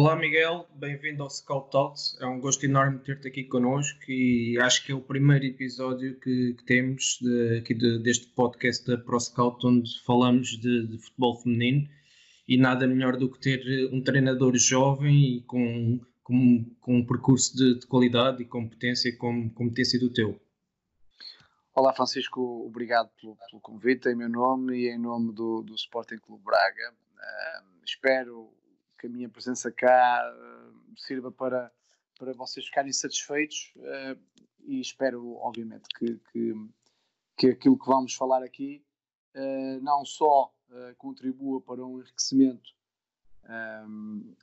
Olá Miguel, bem-vindo ao Scout Talks. É um gosto enorme ter-te aqui connosco e acho que é o primeiro episódio que, que temos de, aqui de, deste podcast da Pro Scout onde falamos de, de, futebol feminino e nada melhor do que ter um treinador jovem e com, com, com um percurso de, de qualidade e competência como, como tem sido o teu. Olá Francisco, obrigado pelo, pelo, convite em meu nome e em nome do, do Sporting Clube Braga. Uh, espero que a minha presença cá uh, sirva para, para vocês ficarem satisfeitos uh, e espero, obviamente, que, que, que, aquilo que vamos falar aqui uh, não só contribua para um enriquecimento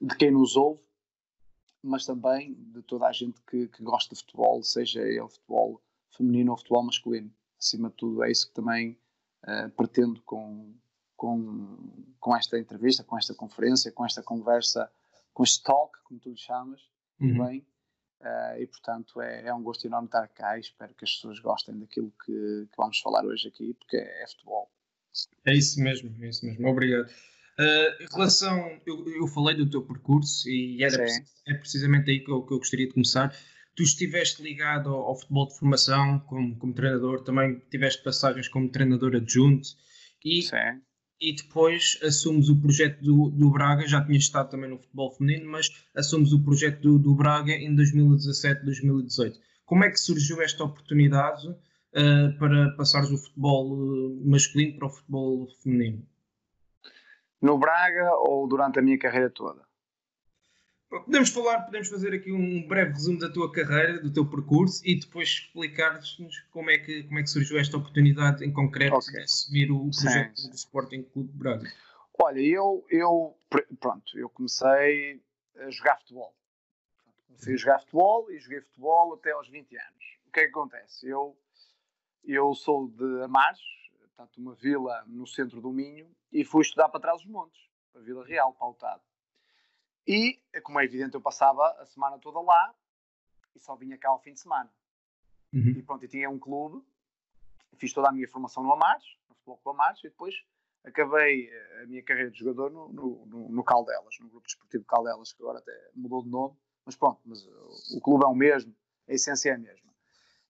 de quem nos ouve, mas também de toda a gente que, que gosta de futebol, seja ele futebol feminino ou futebol masculino. Acima de tudo, é isso que também pretendo com, com, com esta entrevista, com esta conferência, com esta conversa, com este talk, como tu lhe chamas, uhum. bem. Uh, e portanto é, é, um gosto enorme estar cá e espero que as pessoas gostem daquilo que, que vamos falar hoje aqui, porque é, é, futebol. É isso mesmo, é isso mesmo. Obrigado. Uh, em relação, eu, eu, falei do teu percurso e era, é precisamente aí que eu, que eu, gostaria de começar. Tu estiveste ligado ao, ao futebol de formação como, como, treinador, também tiveste passagens como treinador adjunto e Sim e depois assumes o projeto do, do Braga, já tinha estado também no futebol feminino, mas assumes o projeto do, do Braga em 2017, 2018. Como é que surgiu esta oportunidade uh, para passares o futebol eh, masculino para o futebol feminino? No Braga ou durante a minha carreira toda? Podemos falar, podemos fazer aqui um breve resumo da tua carreira, do teu percurso e depois explicar-nos como, é que, como é que surgiu esta oportunidade em concreto okay. de assumir o projeto sim, do Sporting Clube de Braga. Olha, eu, eu, pronto, eu comecei a jogar futebol. Comecei a jogar futebol e joguei futebol até aos 20 anos. O que é que acontece? Eu, eu sou de Amares, portanto, uma vila no centro do Minho, e fui estudar para trás dos montes, para Vila Real, pautado. E, como é evidente, eu passava a semana toda lá e só vinha cá ao fim de semana. Uhum. E pronto, e tinha um clube, fiz toda a minha formação no Amares, no Futebol Clube Amares, e depois acabei eh, a minha carreira de jogador no, no, no, no Caldelas, no Grupo Desportivo Caldelas, que agora até mudou de nome, mas pronto, mas eh, o clube é o mesmo, a essência é a mesma.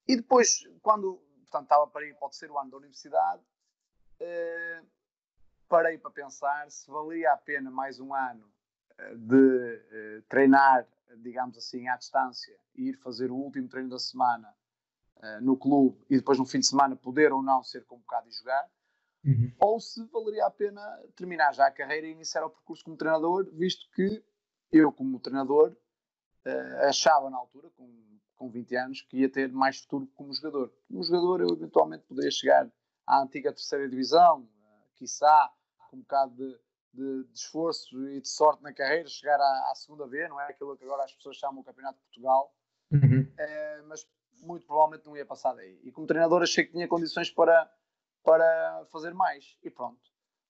E depois, quando portanto, estava para ir para o terceiro ano da universidade, eh, parei para pensar se valia a pena mais um ano de uh, treinar, digamos assim, à distância e ir fazer o último treino da semana uh, no clube e depois no fim de semana poder ou não ser convocado e jogar, uhum. ou se valeria a pena terminar já a carreira e iniciar o percurso como treinador, visto que eu, como treinador, uh, achava na altura, com, com 20 anos, que ia ter mais futuro como jogador. Como jogador, eu eventualmente poderia chegar à antiga terceira divisão, uh, quiçá com um bocado de de, de, esforço e de sorte na carreira, chegar à, à, segunda B, não é aquilo que agora as pessoas chamam o Campeonato de Portugal, uhum. é, mas muito provavelmente não ia passar daí. E como treinador achei que tinha condições para, para fazer mais. E pronto,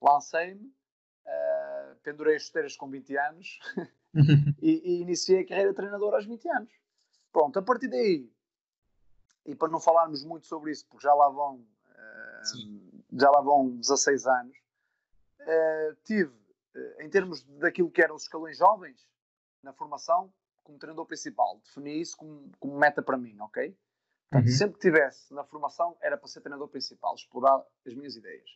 lancei-me, uh, pendurei as chuteiras com 20 anos e, e, iniciei a carreira de treinador aos 20 anos. Pronto, a partir daí, e para não falarmos muito sobre isso, porque já lá vão, uh, já lá vão 16 anos, uh, tive, em termos daquilo que eram os escalões jovens, na formação, como treinador principal. Defini isso como, como meta para mim, ok? Portanto, uhum. sempre que tivesse na formação, era para ser treinador principal, explorar as minhas ideias.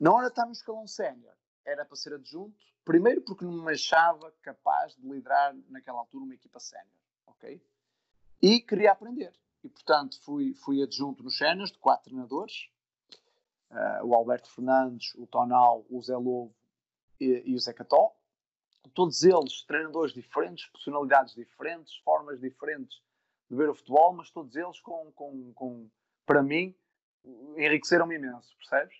Na hora de estar no escalão sénior, era para ser adjunto, primeiro porque não me achava capaz de liderar naquela altura uma equipa sénior, ok? E queria aprender. e, portanto, fui, fui adjunto nos Cenas de quatro treinadores. Uh, o Alberto Fernandes, o Tonal, o Zé Lobo e, e o Zé Cató. Todos eles treinadores diferentes, personalidades diferentes, formas diferentes de ver o futebol, mas todos eles com, com, com para mim, enriqueceram-me imenso, percebes?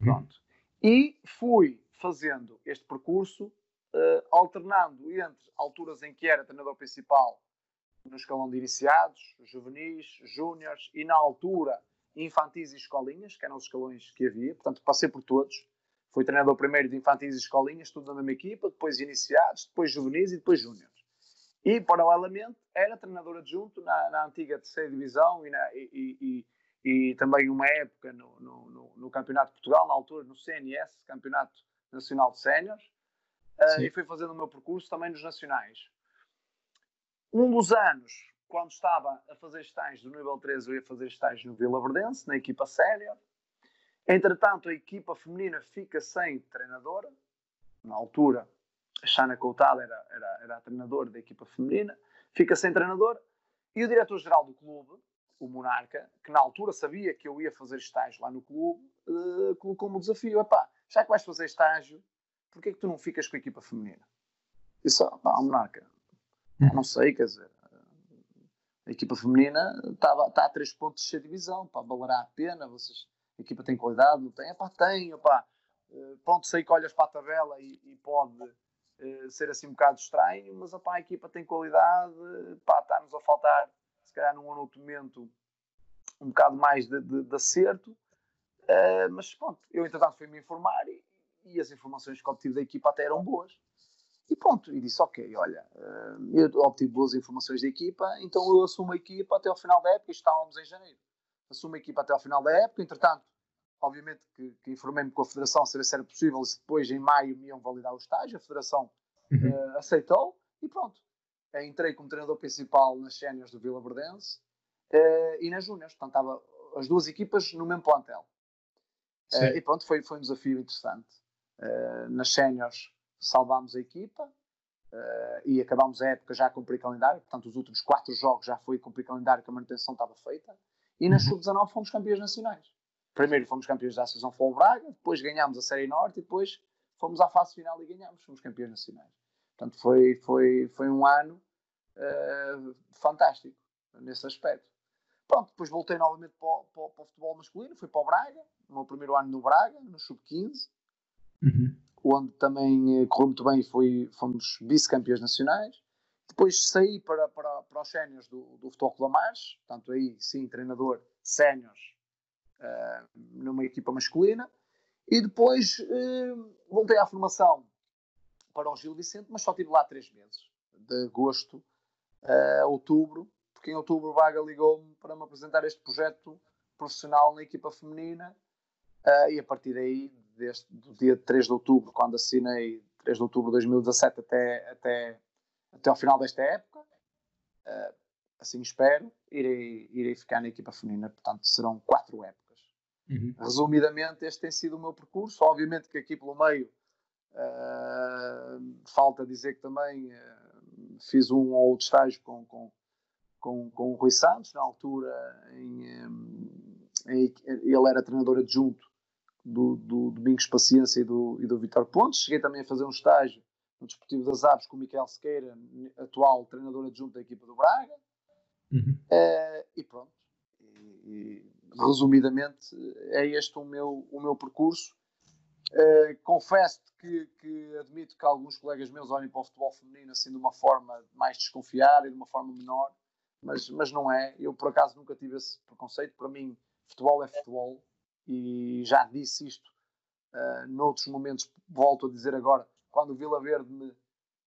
Uhum. Pronto. E fui fazendo este percurso, uh, alternando entre alturas em que era treinador principal no escalão de iniciados, juvenis, júniores e na altura infantis e escolinhas, que eram os escalões que havia, portanto passei por todos. Fui treinador primeiro de infantis e escolinhas, tudo na mesma equipa, depois iniciados, depois juvenis e depois júniores. E, paralelamente, era treinador adjunto na, na antiga terceira divisão e, na, e, e, e, também uma época no, no, no, no, Campeonato de Portugal, na altura no CNS, Campeonato Nacional de Séniores, uh, e fui fazendo o meu percurso também nos nacionais. Um dos anos, quando estava a fazer estágios do nível 13, eu ia fazer estágios no Vila Verdense, na equipa sénior. Entretanto, a equipa feminina fica sem treinadora. Na altura, a Xana Coutal era, era, era a treinadora da equipa feminina. Fica sem treinador. E o diretor-geral do clube, o Monarca, que na altura sabia que eu ia fazer estágio lá no clube, uh, colocou-me o desafio: Epá, já que vais fazer estágio, porquê é que tu não ficas com a equipa feminina? Disse: pá, Monarca, não sei, quer dizer, a equipa feminina está, está a 3 pontos de ser divisão, pá, valerá a pena, vocês, a equipa tem qualidade, não tem? Epá, tem, pá, eh, pronto, sei que olhas para a tabela e, e pode uh, ser assim um bocado estranho, mas opá, a equipa tem qualidade, está-nos a faltar, se calhar num outro momento, um bocado mais de, de, de acerto, uh, mas pronto, eu entretanto fui-me informar e, e as informações que obtive da equipa até eram boas. E pronto, e disse, ok, olha, eu obtive boas informações da equipa, então eu assumo a equipa até ao final da época, estávamos em janeiro. Assumo a equipa até ao final da época, entretanto, obviamente que, que informei-me com a Federação se era possível, se depois em maio me iam validar o estágio, a Federação uhum. uh, aceitou, e pronto. Uh, entrei como treinador principal nas séniores do Vila Verdense uh, e nas júniores, portanto estava as duas equipas no mesmo plantel. e pronto, foi, foi um desafio interessante. nas séniores salvámos a equipa uh, e acabámos a época já a cumprir calendário, portanto os últimos quatro jogos já foi cumprir calendário que a manutenção estava feita, e na uhum. sub-19 fomos campeões nacionais. Primeiro fomos campeões da Associação Futebol Braga, depois ganhámos a Série Norte e depois fomos à fase final e ganhámos, fomos campeões nacionais. Portanto foi, foi, foi um ano uh, fantástico nesse aspecto. Pronto, depois voltei novamente para o, para, para o, futebol masculino, fui para o Braga, no meu primeiro ano no Braga, no Sub-15. Uhum onde também eh, correu muito bem e fomos vice-campeões nacionais. Depois saí para, para, para os séniores do, do Futebol Clube Marches, portanto aí sim, treinador séniores uh, numa equipa masculina. E depois uh, voltei à formação para o Gil Vicente, mas só estive lá três meses, de agosto a outubro, porque em outubro Vaga ligou-me para me apresentar este projeto profissional na equipa feminina uh, e a partir daí desde do dia 3 de outubro, quando assinei 3 de outubro de 2017 até, até, até ao final desta época. Uh, assim espero, irei, irei ficar na equipa feminina, portanto serão quatro épocas. Uhum. Resumidamente, este tem sido o meu percurso. Obviamente que aqui pelo meio uh, falta dizer que também uh, fiz um ou outro estágio com, com, com, com o Rui Santos, na altura em, em, ele era treinador adjunto do, do Domingos Paciência e do, e do Vitor Pontes. Cheguei também a fazer um estágio no Desportivo das Aves com o Miquel Sequeira, atual treinador adjunto da equipa do Braga. Uhum. Uh, e pronto. E, e, resumidamente, é este o meu, o meu percurso. Uh, confesso que, que, admito que alguns colegas meus olhem para o futebol feminino assim de uma forma mais desconfiada e de uma forma menor, mas, mas não é. Eu, por acaso, nunca tive esse preconceito. Para mim, futebol é futebol e já disse isto uh, noutros momentos, volto a dizer agora, quando o Vila Verde me,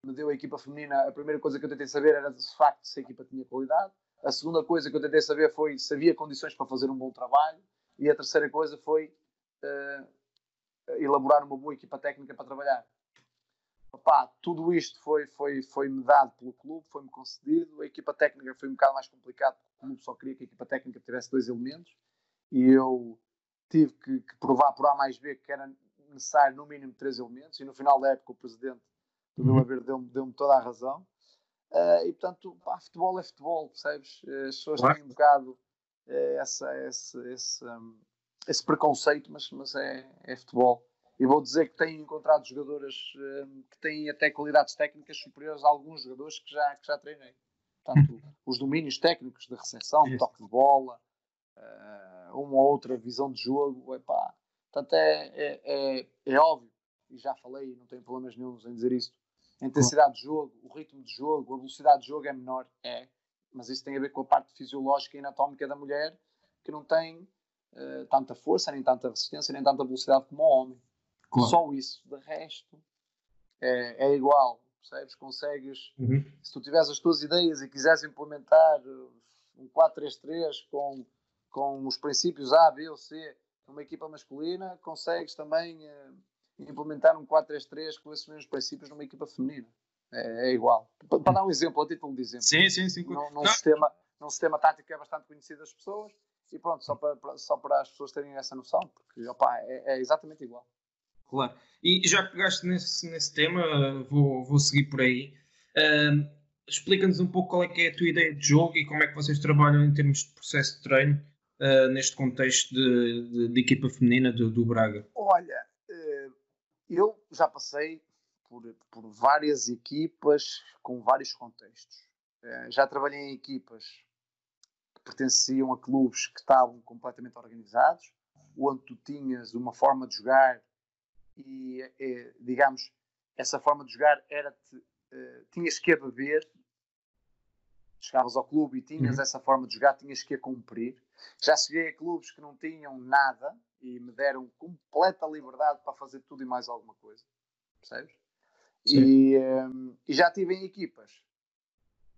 me deu a equipa feminina, a primeira coisa que eu tentei saber era de facto se a equipa tinha qualidade, a segunda coisa que eu tentei saber foi se havia condições para fazer um bom trabalho, e a terceira coisa foi uh, elaborar uma boa equipa técnica para trabalhar. Opa, tudo isto foi, foi, foi-me dado pelo clube, foi-me concedido. A equipa técnica foi um bocado mais complicado, porque o clube só queria que a equipa técnica tivesse dois elementos e eu tive que, que, provar por A mais B que era necessário no mínimo três elementos e no final da época o presidente do Vila uhum. Verde deu-me deu toda a razão. Uh, e portanto, pá, futebol é futebol, percebes? As pessoas claro. têm um bocado uh, essa, esse, esse, um, esse, preconceito, mas, mas é, é, futebol. E vou dizer que tenho encontrado jogadoras um, que têm até qualidades técnicas superiores a alguns jogadores que já, que já treinei. Portanto, os domínios técnicos de recepção, de toque de bola, uh, uma ou outra visão de jogo, epá. Portanto é, é, é, é óbvio, e já falei, não tenho problemas nenhum em dizer isto, a intensidade de jogo, o ritmo de jogo, a velocidade de jogo é menor, é, mas isso tem a ver com a parte fisiológica e anatómica da mulher, que não tem uh, tanta força, nem tanta resistência, nem tanta velocidade como o homem. Claro. Só isso. De resto, é, é igual, percebes? Consegues, uhum. se tu tiveres as tuas ideias e quiseres implementar uh, um 4-3-3 com, com os princípios A, B ou C numa equipa masculina, consegues também uh, implementar um 4-3-3 com esses mesmos princípios numa equipa feminina. É, é igual. Para, para, dar um exemplo, a título de exemplo. Sim, sim, sim. Num, num sistema, num sistema tático que é bastante conhecido das pessoas e pronto, só para, para, só para as pessoas terem essa noção, porque opa, é, é exatamente igual. Claro. E já que pegaste nesse, nesse tema, vou, vou seguir por aí. Uh, Explica-nos um pouco qual é que é a tua ideia de jogo e como é que vocês trabalham em termos de processo de treino uh, neste contexto de, de, de, equipa feminina do, do Braga. Olha, eu já passei por, por várias equipas com vários contextos. Eh, já trabalhei em equipas que pertenciam a clubes que estavam completamente organizados, onde tu tinhas uma forma de jogar e, eh, digamos, essa forma de jogar era-te. Uh, tinhas que a beber, chegavas ao clube e tinhas uhum. essa forma de jogar, tinhas que a cumprir. Já cheguei a clubes que não tinham nada, e me deram completa liberdade para fazer tudo e mais alguma coisa. Percebes? E, um, e, já tive em equipas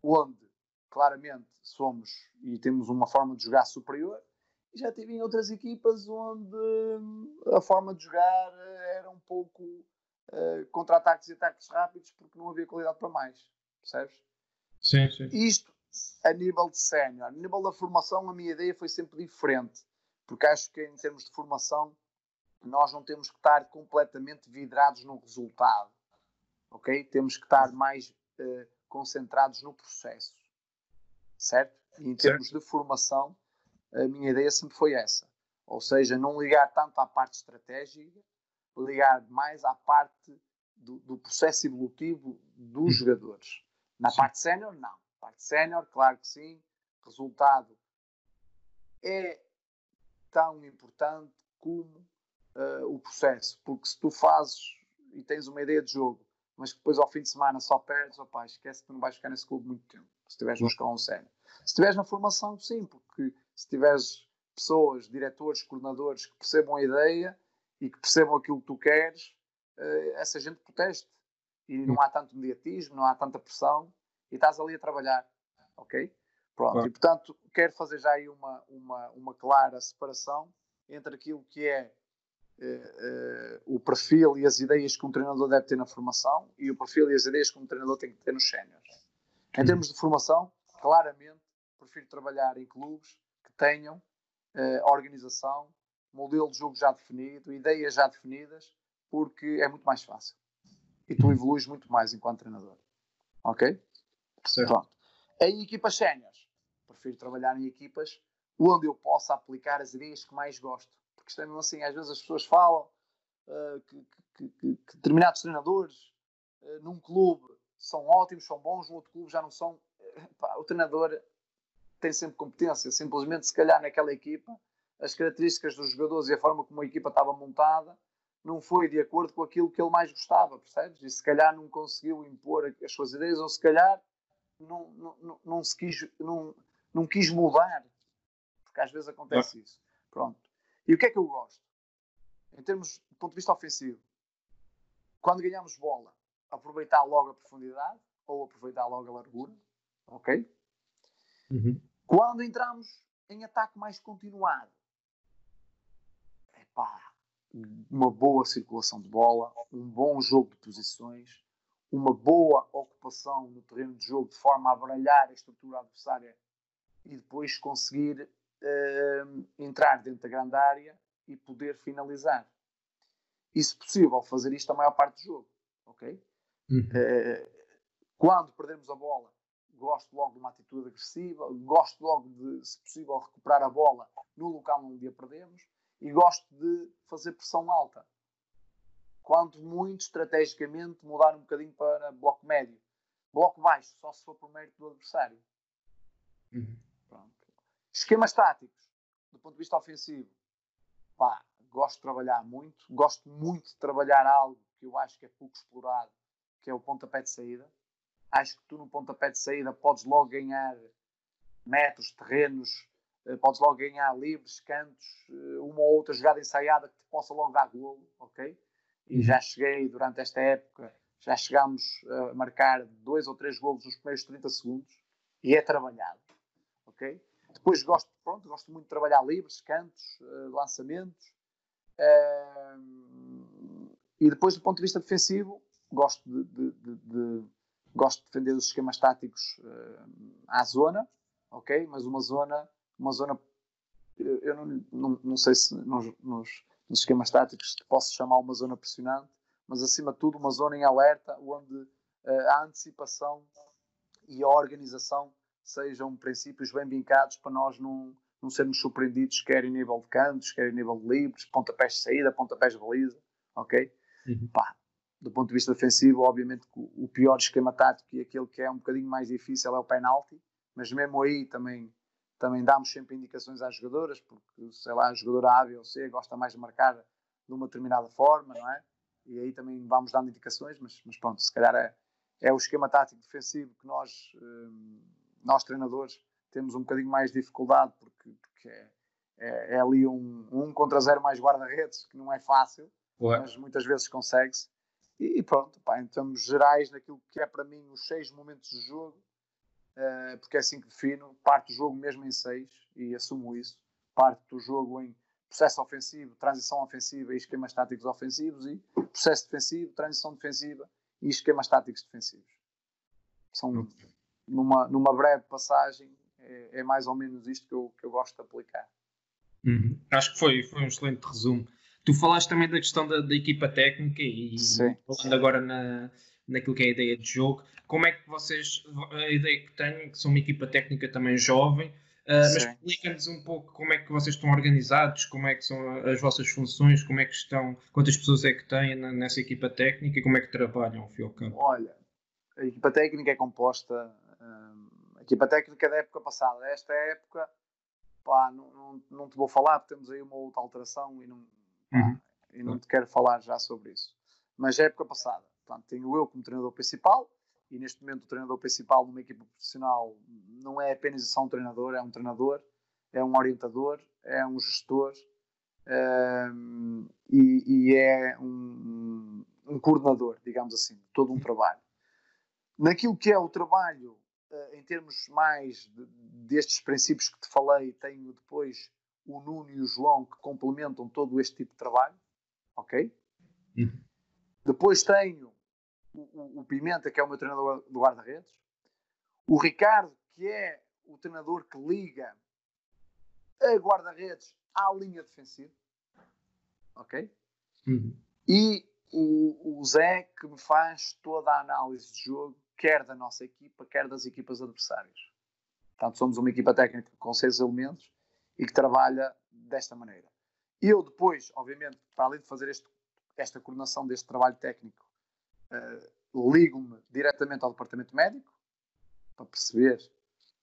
onde claramente somos e temos uma forma de jogar superior, e já tive em outras equipas onde hum, a forma de jogar era um pouco uh, contra-ataques e ataques rápidos porque não havia qualidade para mais. Percebes? Sim, sim. Isto a nível de sénior. A nível da formação, a minha ideia foi sempre diferente porque acho que em termos de formação nós não temos que estar completamente vidrados no resultado, ok? Temos que estar mais uh, concentrados no processo, certo? E em termos certo. de formação, a minha ideia sempre foi essa, ou seja, não ligar tanto à parte estratégica, ligar mais à parte do, do processo evolutivo dos hum. jogadores. Na sim. parte sénior, não. Parte sénior, claro que sim. Resultado é tão importante como uh, o processo, porque se tu fazes e tens uma ideia de jogo, mas que depois ao fim de semana só perdes, opa, esquece que não vais ficar nesse clube muito tempo, se estiveres no escalão sério. Se estiveres na formação, sim, porque se tiveres pessoas, diretores, coordenadores que percebam a ideia e que percebam aquilo que tu queres, uh, essa gente proteste. E não há tanto mediatismo, não há tanta pressão, e estás ali a trabalhar, ok? Pronto, claro. e portanto quero fazer já aí uma, uma, uma clara separação entre aquilo que é uh, uh, o perfil e as ideias que um treinador deve ter na formação e o perfil e as ideias que um treinador tem que ter nos séniores. Em uhum. termos de formação, claramente prefiro trabalhar em clubes que tenham uh, organização, modelo de jogo já definido, ideias já definidas, porque é muito mais fácil. E tu uhum. evoluís muito mais enquanto treinador. Ok? Pronto. Em equipas séniores, prefiro trabalhar em equipas onde eu possa aplicar as ideias que mais gosto. Porque isto é mesmo assim, às vezes as pessoas falam uh, que, que, que, que, determinados treinadores uh, num clube são ótimos, são bons, no outro clube já não são. Pá, o treinador tem sempre competência, simplesmente se calhar naquela equipa as características dos jogadores e a forma como a equipa estava montada não foi de acordo com aquilo que ele mais gostava, percebes? E se calhar não conseguiu impor as suas ideias, ou se calhar não, não, não, não se quis, não, não quis mudar, porque às vezes acontece isso. Pronto. E o que é que eu gosto? Em termos do ponto de vista ofensivo, quando ganhamos bola, aproveitar logo a profundidade ou aproveitar logo a largura, ok? Uhum. Quando entramos em ataque mais continuado, epá, uma boa circulação de bola, um bom jogo de posições, uma boa ocupação no terreno de jogo de forma a abralhar a estrutura adversária e depois conseguir uh, entrar dentro da grande área e poder finalizar. E se possível, fazer isto a maior parte do jogo. Ok? Uhum. Uh, quando perdemos a bola, gosto logo de uma atitude agressiva, gosto logo de, se possível, recuperar a bola no local onde a perdemos e gosto de fazer pressão alta. Quanto muito, estrategicamente, mudar um bocadinho para bloco médio. Bloco baixo, só se for por mérito do adversário. Uhum. Esquemas táticos, do ponto de vista ofensivo. Pá, gosto de trabalhar muito. Gosto muito de trabalhar algo que eu acho que é pouco explorado, que é o pontapé de saída. Acho que tu no pontapé de saída podes logo ganhar metros, terrenos, eh, podes logo ganhar livres, cantos, eh, uma ou outra jogada ensaiada que te possa logo dar golo, ok? E já cheguei durante esta época, já chegámos a marcar dois ou três golos nos primeiros 30 segundos e é trabalhado, ok? Depois gosto, pronto, gosto muito de trabalhar livres, cantos, eh, lançamentos. e depois, do ponto de vista defensivo, gosto de, de, de, de gosto de defender os esquemas táticos à zona, ok? Mas uma zona uma zona. Eu não, não, não sei se nos, nos, nos esquemas táticos te posso chamar uma zona pressionante, mas acima de tudo uma zona em alerta onde uh, a antecipação e a organização sejam princípios bem vincados para nós não, não sermos surpreendidos, quer em nível de cantos, quer em nível de livres, pontapés de saída, pontapés de baliza, ok? Uhum. Pá, do ponto de vista defensivo, obviamente o pior esquema tático e aquele que é um bocadinho mais difícil é o penalti, mas mesmo aí também também damos sempre indicações às jogadoras, porque, sei lá, a jogadora A, B ou C gosta mais de marcar de uma determinada forma, não é? E aí também vamos dando indicações, mas, mas pronto, se calhar é, é o esquema tático defensivo que nós, hum, nós treinadores, temos um bocadinho mais de dificuldade, porque, porque é, é, é, ali um, um contra zero mais guarda-redes, que não é fácil, Ué. mas muitas vezes consegue-se. E, e pronto, pá, em termos gerais, naquilo que é para mim os seis momentos de jogo, uh, porque é assim que defino, parte do jogo mesmo em seis, e assumo isso, parte do jogo em processo ofensivo, transição ofensiva e esquemas táticos ofensivos, e processo defensivo, transição defensiva e esquemas táticos defensivos. São, numa, numa breve passagem, é, é, mais ou menos isto que eu, que eu gosto de aplicar. Uhum. Acho que foi, foi um excelente resumo. Tu falaste também da questão da, da equipa técnica e Sim. falando agora na, naquilo que é a ideia de jogo. Como é que vocês, a ideia que têm, que são uma equipa técnica também jovem, Uh, mas explica-nos um pouco como é que vocês estão organizados, como é que são as vossas funções, como é que estão, quantas pessoas é que têm nessa equipa técnica e como é que trabalham ao fim ao campo? Olha, a equipa técnica é composta, hum, a equipa técnica da época passada, esta época, pá, não, não, não, te vou falar porque temos aí uma outra alteração e não, uhum. e não te quero falar já sobre isso. Mas a época passada, Portanto, tenho eu como treinador principal, e neste momento o treinador principal numa equipa profissional não é apenas só um treinador, é um treinador, é um orientador, é um gestor um, ehm, e, e, é um, um, coordenador, digamos assim, de todo um trabalho. Naquilo que é o trabalho, uh, em termos mais de, destes princípios que te falei, tenho depois o Nuno e o João que complementam todo este tipo de trabalho, ok? Uhum. Depois tenho o, o, Pimenta, que é o meu treinador do guarda-redes, o Ricardo, que é o treinador que liga a guarda-redes à linha defensiva, ok? Uhum. E o, o Zé, que me faz toda a análise de jogo, quer da nossa equipa, quer das equipas adversárias. Portanto, somos uma equipa técnica com seis elementos e que trabalha desta maneira. Eu depois, obviamente, para além de fazer este, esta coordenação deste trabalho técnico, uh, ligo-me diretamente ao departamento médico para perceber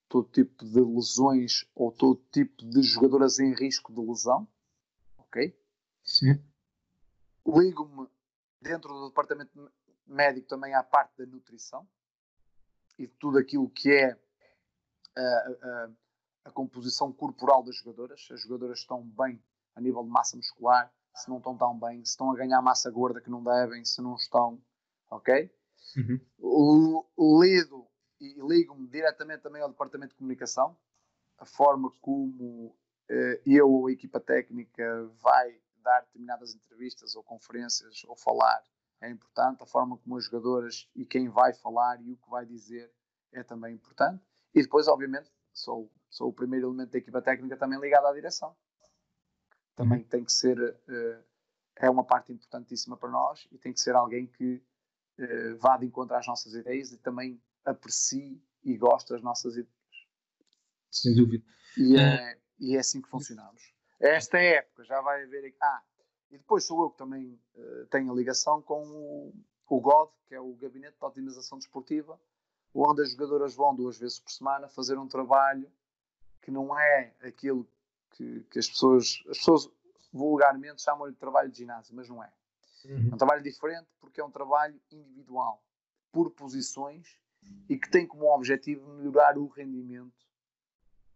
todo tipo de lesões ou todo tipo de jogadoras em risco de lesão. Ok? Sim. Ligo-me dentro do departamento médico também à parte da nutrição e de tudo aquilo que é a, a, a composição corporal das jogadoras. As jogadoras estão bem a nível de massa muscular, se não estão tão bem, se estão a ganhar massa gorda que não devem, se não estão ok? Uhum. Lido e ligo-me diretamente também ao departamento de comunicação, a forma como eh, eu ou a equipa técnica vai dar determinadas entrevistas ou conferências ou falar é importante, a forma como as jogadoras e quem vai falar e o que vai dizer é também importante. E depois, obviamente, sou, sou o primeiro elemento da equipa técnica também ligado à direção. Também uhum. tem que ser, uh, é uma parte importantíssima para nós e tem que ser alguém que uh, vá de encontro às nossas ideias e também aprecie e gosto das nossas ideias. Sem dúvida. E é, e é assim que funcionamos. Esta época já vai haver. Ah, e depois sou eu que também uh, tenho a ligação com o, o GOD, que é o Gabinete de Otimização Desportiva, onde as jogadoras vão duas vezes por semana fazer um trabalho que não é aquilo que, que as pessoas, as pessoas vulgarmente chamam de trabalho de ginásio, mas não é. Uhum. É um trabalho diferente porque é um trabalho individual, por posições e que tem como objetivo melhorar o rendimento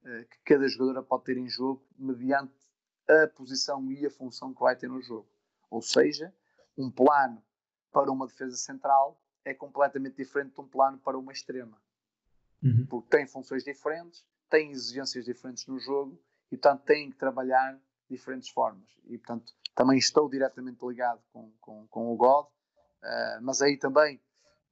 uh, que cada jogadora pode ter em jogo mediante a posição e a função que vai ter no jogo. Ou seja, um plano para uma defesa central é completamente diferente de um plano para uma extrema. Uhum. Porque tem funções diferentes, tem exigências diferentes no jogo e, portanto, têm que trabalhar de diferentes formas. E, portanto, também estou diretamente ligado com, com, com o God, uh, mas aí também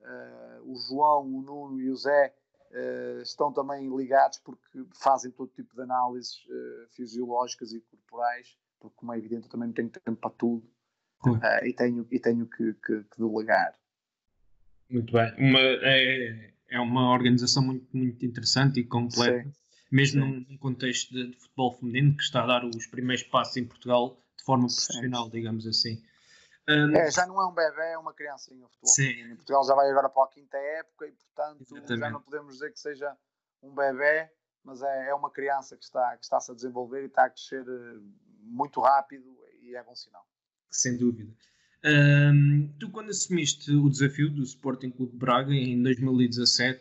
uh, o João, o Nuno e o Zé uh, estão também ligados porque fazem todo tipo de análises fisiológicas e corporais, porque, como é evidente, eu também não tenho tempo para tudo e tenho, e tenho que, que, que delegar. Muito bem. Uma, é, é uma organização muito, muito interessante e completa, Sim. mesmo Sim. num contexto de, de, futebol feminino que está a dar os primeiros passos em Portugal forma profissional, Sim. digamos assim. Um, é, já não é um bebê, é uma criancinha o futebol Sim. Em Portugal já vai agora para a quinta época e, portanto, Exatamente. já não podemos dizer que seja um bebê, mas é, é uma criança que está, que está -se a desenvolver e está a crescer eh, muito rápido e é bom sinal. Sem dúvida. Um, tu, quando assumiste o desafio do Sporting Clube de Braga em 2017,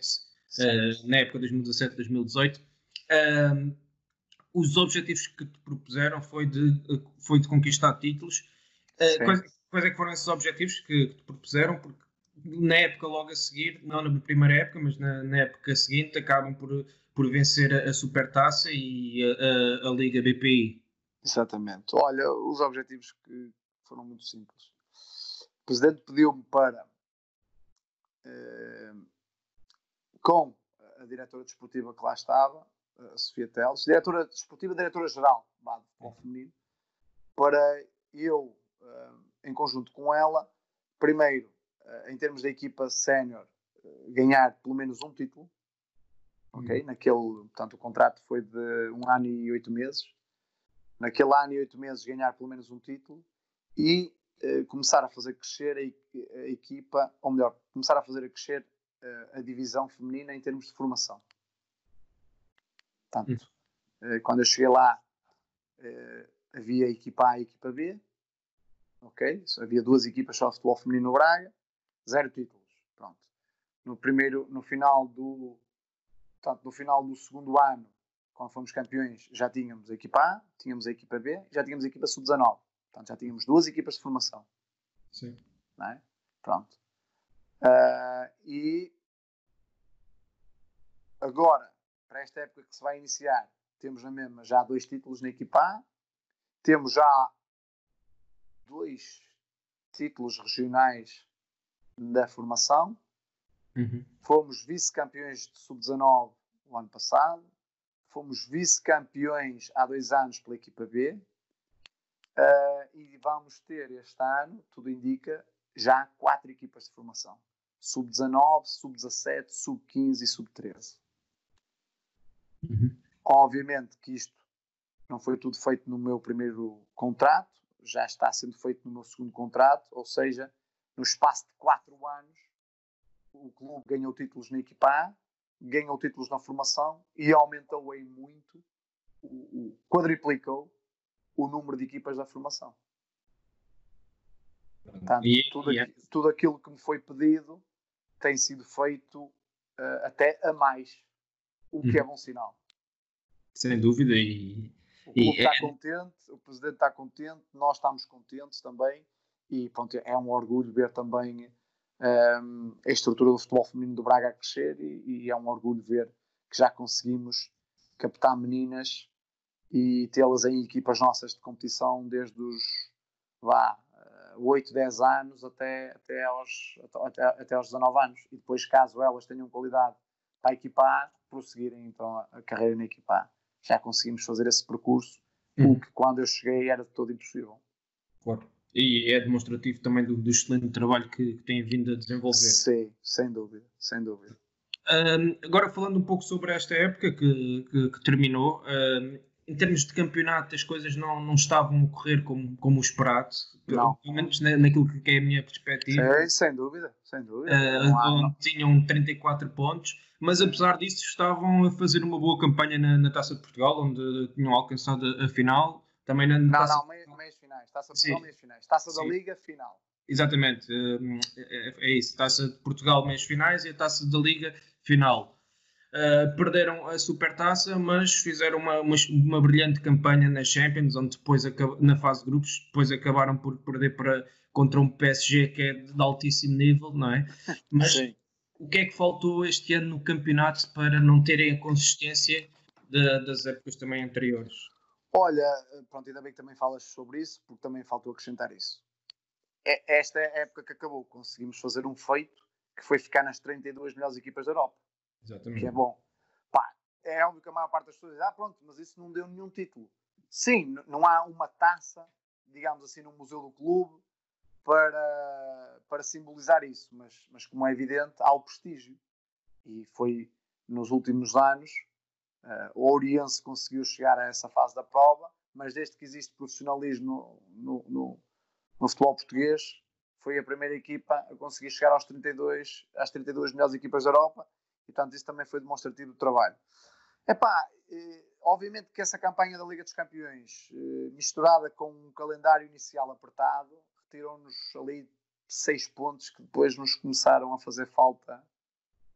uh, na época 2017-2018, um, os objetivos que te propuseram foi de, foi de conquistar títulos. Uh, quais, quais é que foram esses objetivos que, que, te propuseram? Porque na época logo a seguir, não na primeira época, mas na, na época seguinte, acabam por, por vencer a, a Supertaça e a, a, a Liga BPI. Exatamente. Olha, os objetivos que foram muito simples. O presidente pediu-me para, eh, com a diretora desportiva que lá estava, a Sofia Teles, diretora desportiva, diretora-geral do futebol feminino, para eu, eh, em conjunto com ela, primeiro, eh, em termos da equipa sénior, ganhar pelo menos um título, ok? Uhum. Naquele, portanto, o contrato foi de um ano e oito meses. Naquele ano e oito meses ganhar pelo menos um título e eh, começar a fazer crescer a, a, equipa, ou melhor, começar a fazer a crescer a divisão feminina em termos de formação. Portanto, uh, quando eu cheguei lá, havia a equipa A e a equipa B, ok? Havia duas equipas só de futebol feminino no Braga, zero títulos, pronto. No primeiro, no final do, portanto, no final do segundo ano, quando fomos campeões, já tínhamos a equipa A, tínhamos a equipa B, já tínhamos a equipa sub-19. Portanto, já tínhamos duas equipas de formação. Sim. Não é? Pronto. Uh, e agora, para esta época que se vai iniciar, temos na mesma já dois títulos na equipa A, temos já dois títulos regionais da formação, uhum. fomos vice-campeões de sub-19 o ano passado, fomos vice-campeões há dois anos pela equipa B, Uh, e vamos ter este ano, tudo indica, já quatro equipas de formação: sub-19, sub-17, sub-15 e sub-13. Uhum. Obviamente que isto não foi tudo feito no meu primeiro contrato, já está sendo feito no meu segundo contrato, ou seja, no espaço de quatro anos, o clube ganhou títulos na equipa A, ganhou títulos na formação e aumentou em muito, o, o, quadriplicou o número de equipas da formação. Portanto, e, tudo, e é... tudo, aquilo que me foi pedido tem sido feito uh, até a mais, o que hum. é bom sinal. Sem dúvida. E, o clube está é... contente, o presidente está contente, nós estamos contentes também. E pronto, é um orgulho ver também um, a estrutura do futebol feminino do Braga a crescer e, e é um orgulho ver que já conseguimos captar meninas e tê-las em equipas nossas de competição desde os vá, 8, eh, 10 anos até, até, aos, até, até aos 19 anos. E depois, caso elas tenham qualidade para equipar, prosseguirem então a carreira na equipa Já conseguimos fazer esse percurso, uhum. o que quando eu cheguei era todo impossível. Claro. E é demonstrativo também do, do excelente trabalho que, que têm vindo a desenvolver. Sim, sem dúvida, sem dúvida. Um, agora falando um pouco sobre esta época que, que, que terminou, um, em termos de campeonato as coisas não, não estavam a correr como, como o esperado, pelo menos naquilo que é a minha perspectiva. É, sem dúvida, sem dúvida. Uh, tinham 34 pontos, mas apesar disso estavam a fazer uma boa campanha na, na Taça de Portugal, onde tinham alcançado a final. Também na, não, taça... não, meios, finais. Taça de Portugal, meios finais. Taça Sim. da Liga, final. Exatamente, é, é isso. Taça de Portugal, meios finais e a Taça da Liga, final. Uh, perderam a supertaça, mas fizeram uma, uma, uma, brilhante campanha na Champions, onde depois na fase de grupos, depois acabaram por perder para, contra um PSG que é de altíssimo nível, não é? Mas Sim. o que é que faltou este ano no campeonato para não terem a consistência de, das épocas também anteriores? Olha, pronto, ainda bem que também falas sobre isso, porque também faltou acrescentar isso. É, esta é a época que acabou, conseguimos fazer um feito que foi ficar nas 32 melhores equipas da Europa. Exatamente. Que é bom. Pá, é óbvio que a maior parte das pessoas diz, ah, pronto, mas isso não deu nenhum título. Sim, não há uma taça, digamos assim, no Museu do Clube para, para simbolizar isso, mas, mas como é evidente, há o prestígio. E foi nos últimos anos, uh, o Oriense conseguiu chegar a essa fase da prova, mas desde que existe profissionalismo no, no, no, no futebol português, foi a primeira equipa a conseguir chegar aos 32, às 32 melhores equipas da Europa e, portanto, isso também foi demonstrativo do trabalho. Epá, eh, obviamente que essa campanha da Liga dos Campeões, eh, misturada com um calendário inicial apertado, retirou-nos ali seis pontos que depois nos começaram a fazer falta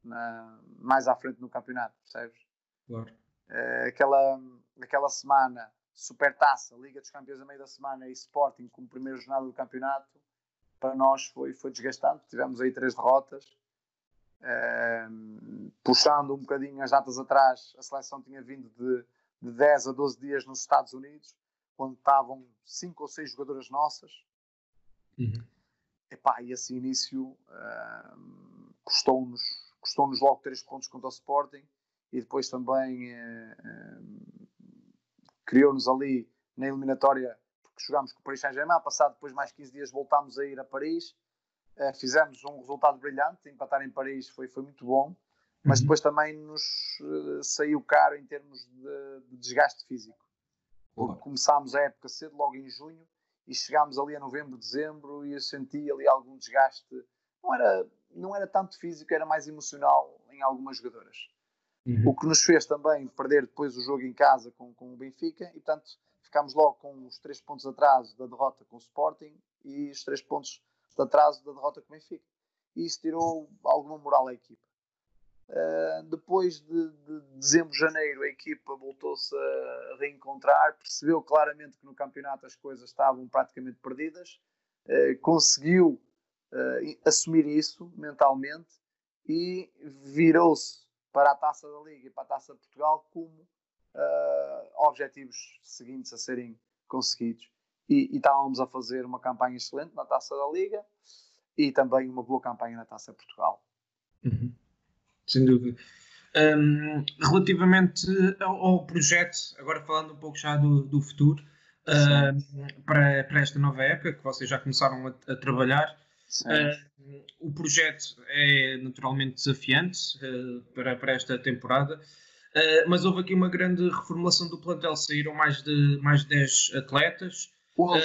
na, mais à frente no campeonato, percebes? Claro. Eh, aquela, aquela semana, Supertaça, Liga dos Campeões a meio da semana e Sporting como primeira jornada do campeonato, para nós foi, foi desgastante. Tivemos aí três derrotas puxando um bocadinho as datas atrás, a seleção tinha vindo de, de 10 a 12 dias nos Estados Unidos, onde estavam 5 ou 6 jogadoras nossas. Uhum. Epá, e esse início uh, custou-nos custou logo 3 pontos contra o Sporting e depois também uh, criou-nos ali na eliminatória, porque jogámos com o Paris Saint-Germain, passado depois mais 15 dias voltámos a ir a Paris Uh, fizemos um resultado brilhante, empatar em Paris foi, foi muito bom, mas uhum. depois também nos uh, saiu caro em termos de, de desgaste físico. Começámos a época cedo, logo em junho, e chegámos ali a novembro, dezembro, e eu senti ali algum desgaste. Não era, não era tanto físico, era mais emocional em algumas jogadoras. Uhum. O que nos fez também perder depois o jogo em casa com, com o Benfica, e portanto ficámos logo com os três pontos atrás da derrota com o Sporting e os três pontos de atraso da derrota com o Benfica. E isso tirou alguma moral à equipa. Uh, depois de, de, dezembro, janeiro, a equipa voltou-se a reencontrar, percebeu claramente que no campeonato as coisas estavam praticamente perdidas, uh, conseguiu uh, assumir isso mentalmente e virou-se para a taça da Liga e para a taça de Portugal como objetivos seguintes a serem conseguidos e, e estávamos a fazer uma campanha excelente na Taça da Liga e também uma boa campanha na Taça Portugal. Uhum. Sem dúvida. Um, relativamente ao, ao, projeto, agora falando um pouco já do, do futuro, uh, para, para esta nova época que vocês já começaram a, a trabalhar, uh, o projeto é naturalmente desafiante uh, para, para esta temporada. Mas houve aqui uma grande reformulação do plantel. Saíram mais de, mais de 10 atletas, Uh,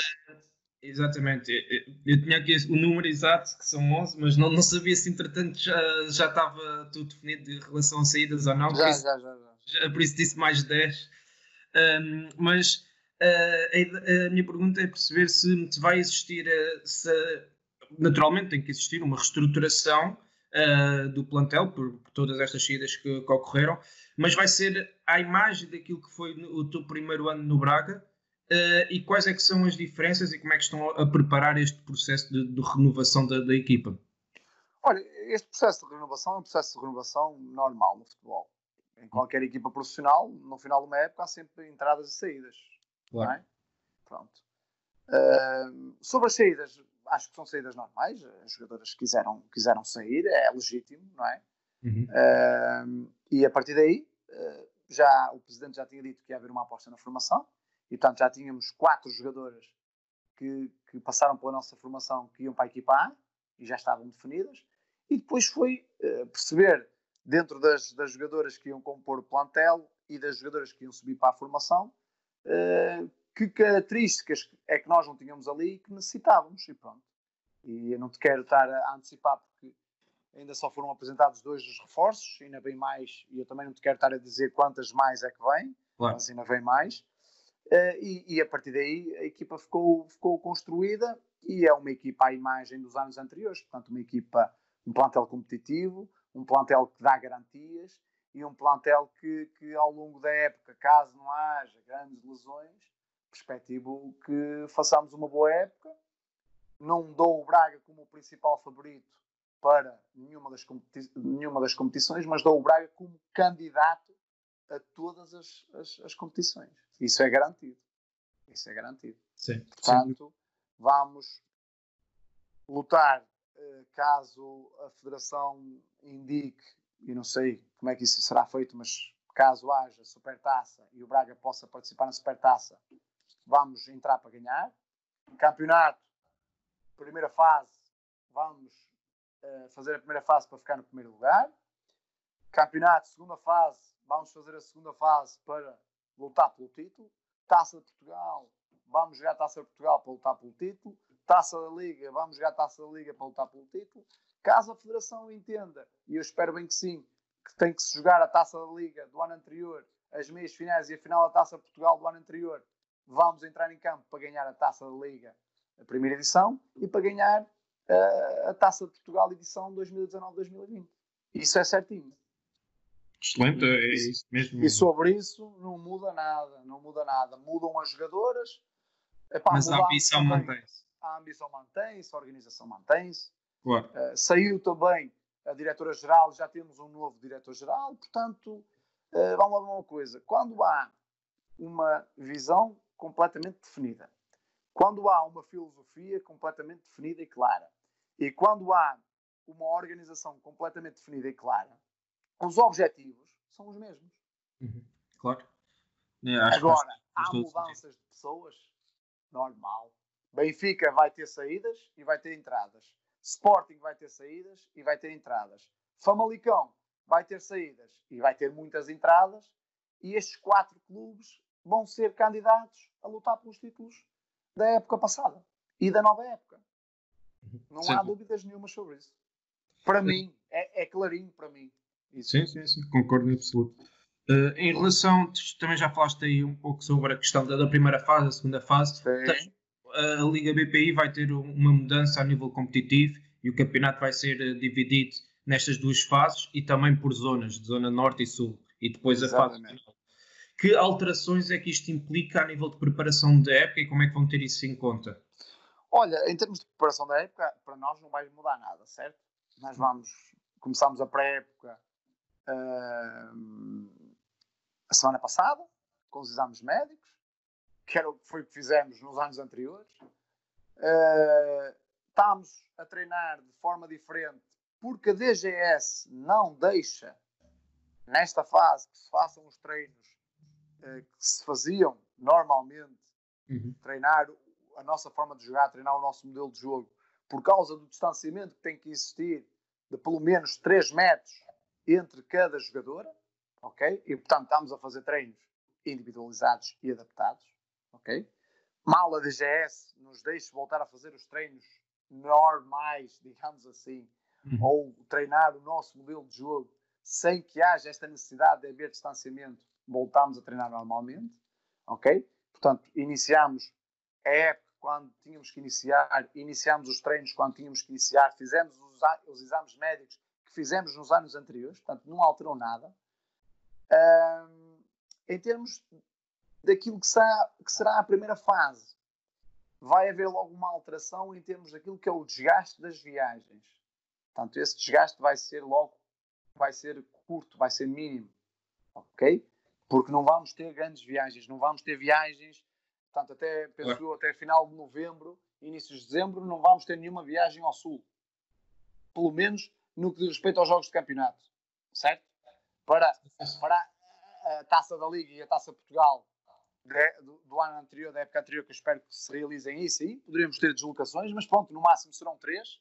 exatamente. Eu, eu, tinha aqui o número exato, que são 11, mas não, não sabia se entretanto já, já estava tudo definido em relação a saídas ou não. Já, isso, já, já, já, Por isso disse mais de 10. Um, mas uh, a, a, minha pergunta é perceber se, vai existir, uh, se, naturalmente tem que existir uma reestruturação uh, do plantel por, por, todas estas saídas que, que, ocorreram, mas vai ser a imagem daquilo que foi no, o teu primeiro ano no Braga Uh, e quais é que são as diferenças e como é que estão a preparar este processo de, de renovação da, da, equipa? Olha, este processo de renovação é um processo de renovação normal no futebol. Em qualquer equipa profissional, no final de uma época, há sempre entradas e saídas. Claro. É? Pronto. Uh, sobre as saídas, acho que são saídas normais. As jogadoras quiseram, quiseram sair, é legítimo, não é? Uhum. Uh, e a partir daí, já, o presidente já tinha dito que ia haver uma aposta na formação e portanto já tínhamos quatro jogadoras que, que, passaram pela nossa formação que iam para a equipa A e já estavam definidas. E depois foi uh, perceber dentro das, das jogadoras que iam compor o plantel e das jogadoras que iam subir para a formação, uh, que características é que nós não tínhamos ali e que necessitávamos, e pronto. E eu não te quero estar a antecipar porque ainda só foram apresentados dois dos reforços, ainda vem mais, e eu também não te quero estar a dizer quantas mais é que vem, claro. mas ainda vem mais. Uh, e, e, a partir daí a equipa ficou, ficou construída e é uma equipa à imagem dos anos anteriores, portanto, uma equipa, um plantel competitivo, um plantel que dá garantias e um plantel que, que ao longo da época, caso não haja grandes lesões, perspectivo que façamos uma boa época. Não dou o Braga como o principal favorito para nenhuma das, nenhuma das competições, mas dou o Braga como candidato a todas as, as, as competições. Isso é garantido. Isso é garantido. Sim. Portanto, Sim. vamos lutar eh, caso a Federação indique, e não sei como é que isso será feito, mas caso haja supertaça e o Braga possa participar na supertaça, vamos entrar para ganhar. Campeonato, primeira fase, vamos uh, fazer a primeira fase para ficar no primeiro lugar. Campeonato, segunda fase, vamos fazer a segunda fase para lutar pelo título. Taça de Portugal, vamos jogar Taça de Portugal para lutar pelo título. Taça da Liga, vamos jogar Taça da Liga para lutar pelo título. Caso a Federação entenda, e eu espero bem que sim, que tem que se jogar a Taça da Liga do ano anterior, as meias finais e a final da Taça de Portugal do ano anterior, vamos entrar em campo para ganhar a Taça da Liga, a primeira edição, e para ganhar uh, a Taça de Portugal edição 2019-2020. Isso é certinho. Excelente, é isso mesmo. E sobre isso não muda nada, não muda nada. Mudam as jogadoras. Epá, Mas a ambição mantém-se. A ambição mantém-se, a organização mantém-se. Claro. Uh, saiu também a diretora-geral, já temos um novo diretor-geral, portanto, uh, vamos lá uma coisa. Quando há uma visão completamente definida, quando há uma filosofia completamente definida e clara, e quando há uma organização completamente definida e clara, os objetivos são os mesmos. Uhum. Claro. Agora, há mudanças de pessoas, normal. Benfica vai ter saídas e vai ter entradas. Sporting vai ter saídas e vai ter entradas. Famalicão vai ter saídas e vai ter muitas entradas. E estes quatro clubes vão ser candidatos a lutar pelos títulos da época passada e da nova época. Não sim. há dúvidas nenhuma sobre isso. Para sim. mim, é, é, clarinho para mim. Isso. Sim, sim, sim, concordo em absoluto. Uh, em relação, também já falaste aí um pouco sobre a questão da, da primeira fase, da segunda fase. Tem, a Liga BPI vai ter uma mudança a nível competitivo e o campeonato vai ser eh, dividido nestas duas fases e também por zonas, zona norte e sul, e depois Exatamente. a fase final. Que alterações é que isto implica a nível de preparação da época e como é que vão ter isso em conta? Olha, em termos de preparação da época, para nós não vai mudar nada, certo? Nós vamos, começamos a pré-época uh, a semana passada, com os exames médicos, que era o que foi o que fizemos nos anos anteriores. Uh, estamos a treinar de forma diferente porque a DGS não deixa, nesta fase, que se façam os treinos uh, que se faziam normalmente, uhum. treinar a nossa forma de jogar, treinar o nosso modelo de jogo, por causa do distanciamento que tem que existir de pelo menos 3 metros entre cada jogadora, ok? E portanto estamos a fazer treinos individualizados e adaptados ok? Mal a DGS nos deixe voltar a fazer os treinos normais, digamos assim, uhum. ou treinar o nosso modelo de jogo sem que haja esta necessidade de haver distanciamento, voltamos a treinar normalmente, ok? Portanto, iniciamos a época quando tínhamos que iniciar, iniciamos os treinos quando tínhamos que iniciar, fizemos os, os exames médicos fizemos nos anos anteriores, portanto, não alterou nada. Um, em termos daquilo que será, que será a primeira fase. Vai haver logo uma alteração em termos daquilo que é o desgaste das viagens. Portanto, esse desgaste vai ser logo, vai ser curto, vai ser mínimo. Ok? Porque não vamos ter grandes viagens, não vamos ter viagens, portanto, até, penso até final de novembro, início de dezembro, não vamos ter nenhuma viagem ao sul. Pelo menos no que diz respeito aos jogos de campeonato. Certo? Para, para a Taça da Liga e a Taça Portugal de, do, do, ano anterior, da época anterior, que eu espero que se realizem isso aí. Poderíamos ter deslocações, mas pronto, no máximo serão três,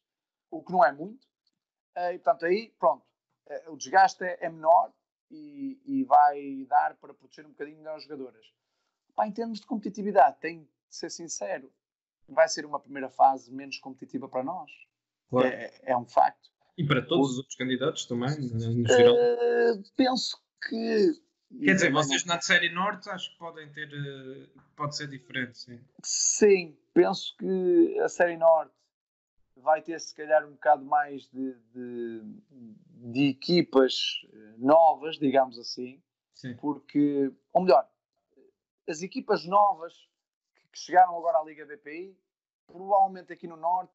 o que não é muito. Uh, e portanto, aí, pronto, uh, o desgaste é, é menor e, e, vai dar para proteger um bocadinho melhor as jogadoras. Pá, em termos de competitividade, tenho de ser sincero, vai ser uma primeira fase menos competitiva para nós. Claro. É, é, um facto. E para todos os outros candidatos também, no geral? Uh, penso que. Quer dizer, vocês na série norte acho que podem ter. Pode ser diferente, sim. Sim, penso que a série norte vai ter se calhar um bocado mais de, de, de equipas eh, novas, digamos assim, Sim. porque, ou melhor, as equipas novas que chegaram agora à Liga BPI, provavelmente aqui no Norte,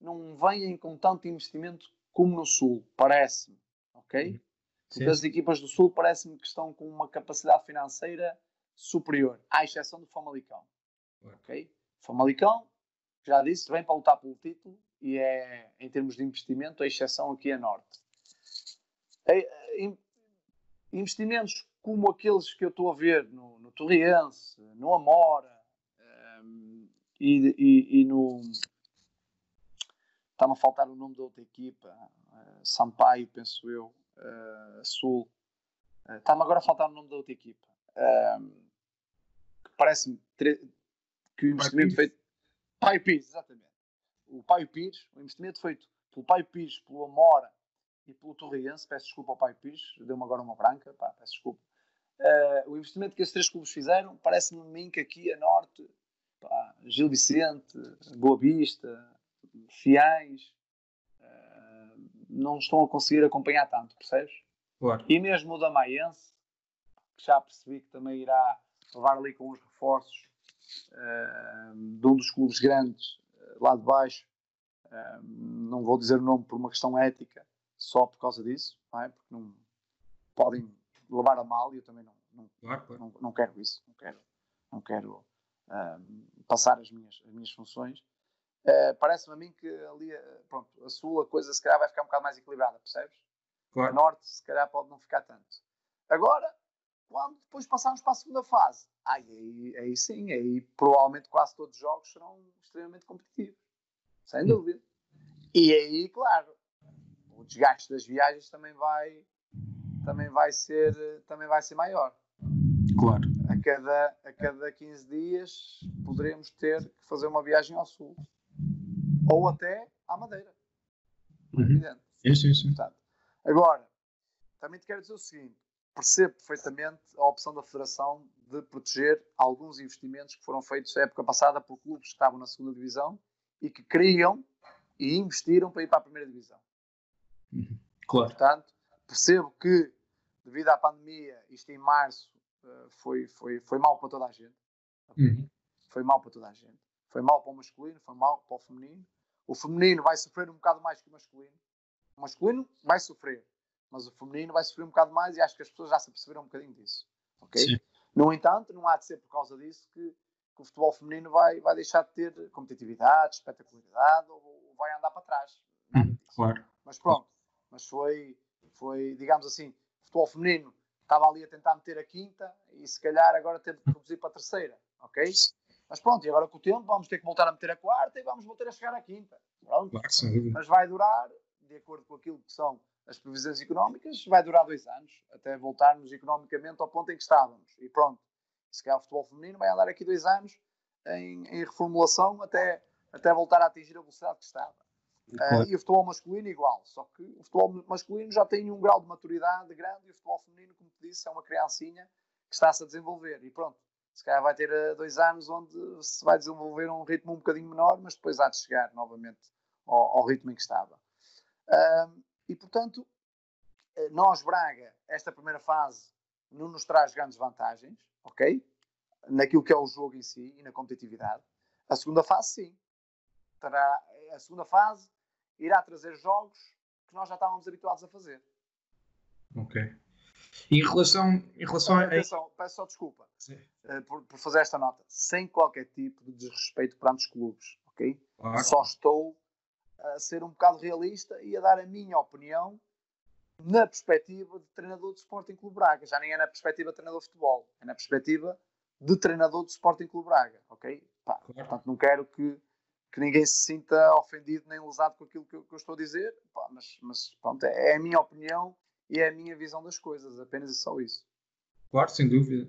não vêm com tanto investimento como no Sul, parece-me, ok? Uhum. Porque Sim. as equipas do Sul parece-me que estão com uma capacidade financeira superior, à exceção do Famalicão, ok? Famalicão, já disse, vem para lutar pelo título, e é, em termos de investimento, a exceção aqui é Norte. É, investimentos como aqueles que eu estou a ver no, no Torriense, no Amora um, e, e, e, no. Está-me a faltar o nome da outra equipa, uh, Sampaio, penso eu, uh, Sul. Uh, Está-me agora a faltar o nome da outra equipa. Um, Parece-me que o investimento feito. Pai Pires, exatamente o Paio Pires, o investimento feito pelo Paio Pires, pelo Amora e pelo Torriense, peço desculpa ao Paio Pires, deu-me agora uma branca, pá, peço desculpa. Uh, o investimento que esses três clubes fizeram, parece-me a mim que aqui a Norte, pá, Gil Vicente, Boa Vista, Fiães, uh, não estão a conseguir acompanhar tanto, percebes? Claro. E mesmo o da Maiense, que já percebi que também irá levar ali com os reforços uh, de um dos clubes grandes lá de baixo, não vou dizer o nome por uma questão ética, só por causa disso, não é? porque não podem levar a mal e eu também não, não, claro, claro. não, não quero isso, não quero, não quero passar as minhas, as minhas funções. Uh, Parece-me a mim que ali, pronto, a sul a coisa se calhar vai ficar um bocado mais equilibrada, percebes? Claro. A norte se calhar pode não ficar tanto. Agora, quando depois passarmos para a segunda fase, aí, aí sim, aí provavelmente quase todos os jogos serão extremamente competitivos. Sem hum. dúvida. E aí, claro, o desgaste das viagens também vai, também vai, ser, também vai ser maior. Claro. A cada, a cada 15 dias poderemos ter que fazer uma viagem ao sul. Ou até à Madeira. Uhum. Evidente. Isso, isso. Portanto, agora, também te quero dizer o seguinte: percebo perfeitamente a opção da Federação de proteger alguns investimentos que foram feitos na época passada por clubes que estavam na segunda divisão e que queriam e investiram para ir para a primeira divisão. Uhum. Claro. Portanto, percebo que, devido à pandemia, isto em março eh, foi, foi, foi mal para toda a gente. Uhum. Foi mal para toda a gente. Foi mal para o masculino, foi mal para o feminino. O feminino vai sofrer um bocado mais que o masculino. O masculino vai sofrer mas o feminino vai sofrer um bocado mais e acho que as pessoas já se perceberam um bocadinho disso. Ok? Sim. No entanto, não há de ser por causa disso que, que, o futebol feminino vai, vai deixar de ter competitividade, espetacularidade ou, ou vai andar para trás. Hum, claro. Mas pronto, mas foi, foi, digamos assim, futebol feminino estava ali a tentar meter a quinta e se calhar agora teve de reduzir para a terceira, ok? Mas pronto, e agora com o tempo vamos ter que voltar a meter a quarta e vamos voltar a chegar à quinta. Pronto. Claro, mas vai durar, de acordo com aquilo que são as previsões económicas, vai durar dois anos, até voltarmos economicamente ao ponto em que estávamos. E pronto, se calhar o futebol feminino vai andar aqui dois anos em, em reformulação até, até voltar a atingir a velocidade que estava. Uh, e o futebol masculino igual, só que o futebol masculino já tem um grau de maturidade grande e o futebol feminino, como te disse, é uma criancinha que está-se a desenvolver. E pronto, se calhar vai ter uh, dois anos onde se vai desenvolver um ritmo um bocadinho menor, mas depois há de chegar novamente ao, ao ritmo em que estava. Uh, e, portanto, eh, nós, Braga, esta primeira fase não nos traz grandes vantagens, ok? Naquilo que é o jogo em si e na competitividade. A segunda fase, sim. Terá, a segunda fase irá trazer jogos que nós já estávamos habituados a fazer. Ok. E em relação, em relação a. Atenção, peço só desculpa uh, por, por, fazer esta nota. Sem qualquer tipo de desrespeito perante os clubes, ok? Claro. Só estou a ser um bocado realista e a dar a minha opinião na perspectiva de treinador de Sporting Clube Braga. Já nem é na perspectiva de treinador de futebol, é na perspectiva de treinador de Sporting Clube Braga, ok? Pá, portanto, não quero que, que ninguém se sinta ofendido nem lesado com aquilo que eu, que eu estou a dizer, pá, mas, mas pronto, é, é a minha opinião e é a minha visão das coisas, apenas e só isso. Claro, sem dúvida.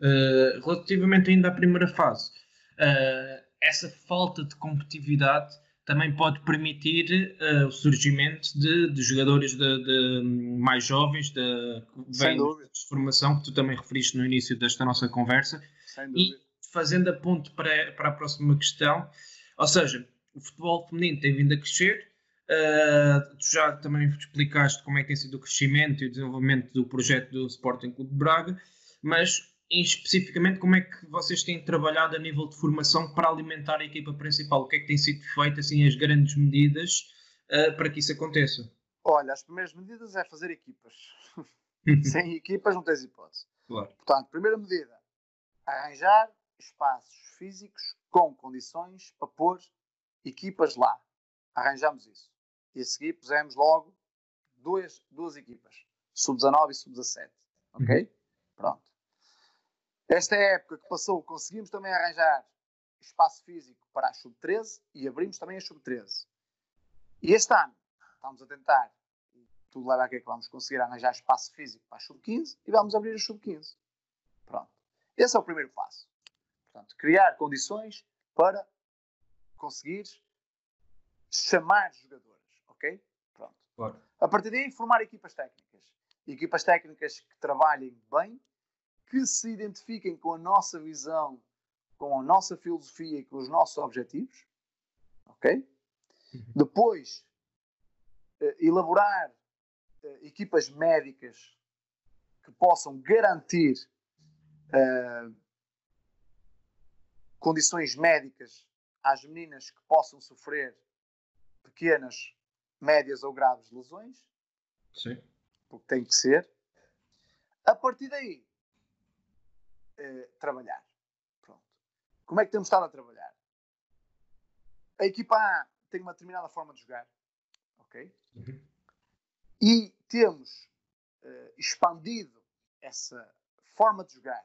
Uh, relativamente ainda à primeira fase, uh, essa falta de competitividade também pode permitir uh, o surgimento de, de jogadores de, de, mais jovens, de, Sem dúvida. de formação, que tu também referiste no início desta nossa conversa. Sem dúvida. E fazendo a ponto para, para a próxima questão, ou seja, o futebol feminino tem vindo a crescer, Uh, tu já também explicaste como é que tem sido o crescimento e o desenvolvimento do projeto do Sporting Clube de Braga, mas especificamente como é que vocês têm trabalhado a nível de formação para alimentar a equipa principal? O que é que tem sido feito, assim, as grandes medidas uh, para que isso aconteça? Olha, as primeiras medidas é fazer equipas. Sem equipas não tens hipótese. Claro. Portanto, primeira medida, arranjar espaços físicos com condições para pôr equipas lá. Arranjamos isso. E a seguir pusemos logo duas, duas equipas, sub-19 e sub-17. Ok? Uhum. Pronto. Esta é época que passou, conseguimos também arranjar espaço físico para a sub-13 e abrimos também a sub-13. E este ano estamos a tentar, tudo leva a que vamos conseguir arranjar espaço físico para a sub-15 e vamos abrir a sub-15. Pronto. Esse é o primeiro passo. Portanto, criar condições para conseguir chamar jogadores, ok? Pronto. Claro. A partir daí, formar equipas técnicas. Equipas técnicas que trabalhem bem que se identifiquem com a nossa visão, com a nossa filosofia e com os nossos objetivos. Ok? Uhum. Depois, uh, elaborar uh, equipas médicas que possam garantir uh, condições médicas às meninas que possam sofrer pequenas, médias ou graves lesões. Sim. Porque tem que ser. A partir daí, uh, trabalhar. Pronto. Como é que temos estado a trabalhar? A equipa A tem uma determinada forma de jogar, ok? Uhum. E temos uh, expandido essa forma de jogar,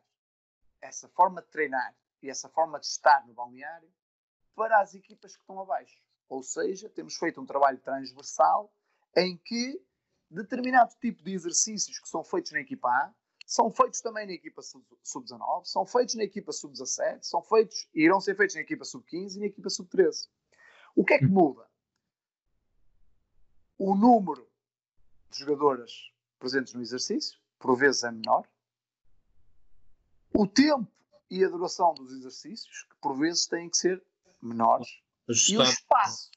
essa forma de treinar e essa forma de estar no balneário para as equipas que estão abaixo. Ou seja, temos feito um trabalho transversal em que determinado tipo de exercícios que são feitos na equipa A são feitos também na equipa sub-19, são feitos na equipa sub-17, são feitos e irão ser feitos na equipa sub-15 e na equipa sub-13. O que é que muda? O número de jogadoras presentes no exercício, por vezes é menor. O tempo e a duração dos exercícios, que por vezes têm que ser menores. E o espaço.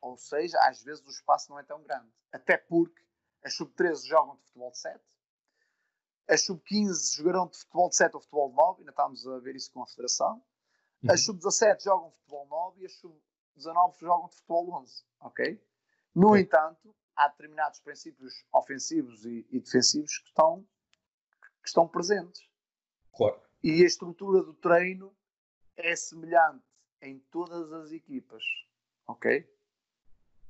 Ou seja, às vezes o espaço não é tão grande. Até porque as sub-13 jogam de futebol de 7, as sub-15 jogarão de futebol de 7 ou futebol de 9, ainda estamos a ver isso com a Federação. As uhum. sub-17 jogam futebol 9 e as sub-19 jogam de futebol 11. Ok? No entanto, há determinados princípios ofensivos e, e, defensivos que estão, que estão presentes. Claro. E a estrutura do treino é semelhante em todas as equipas. Ok?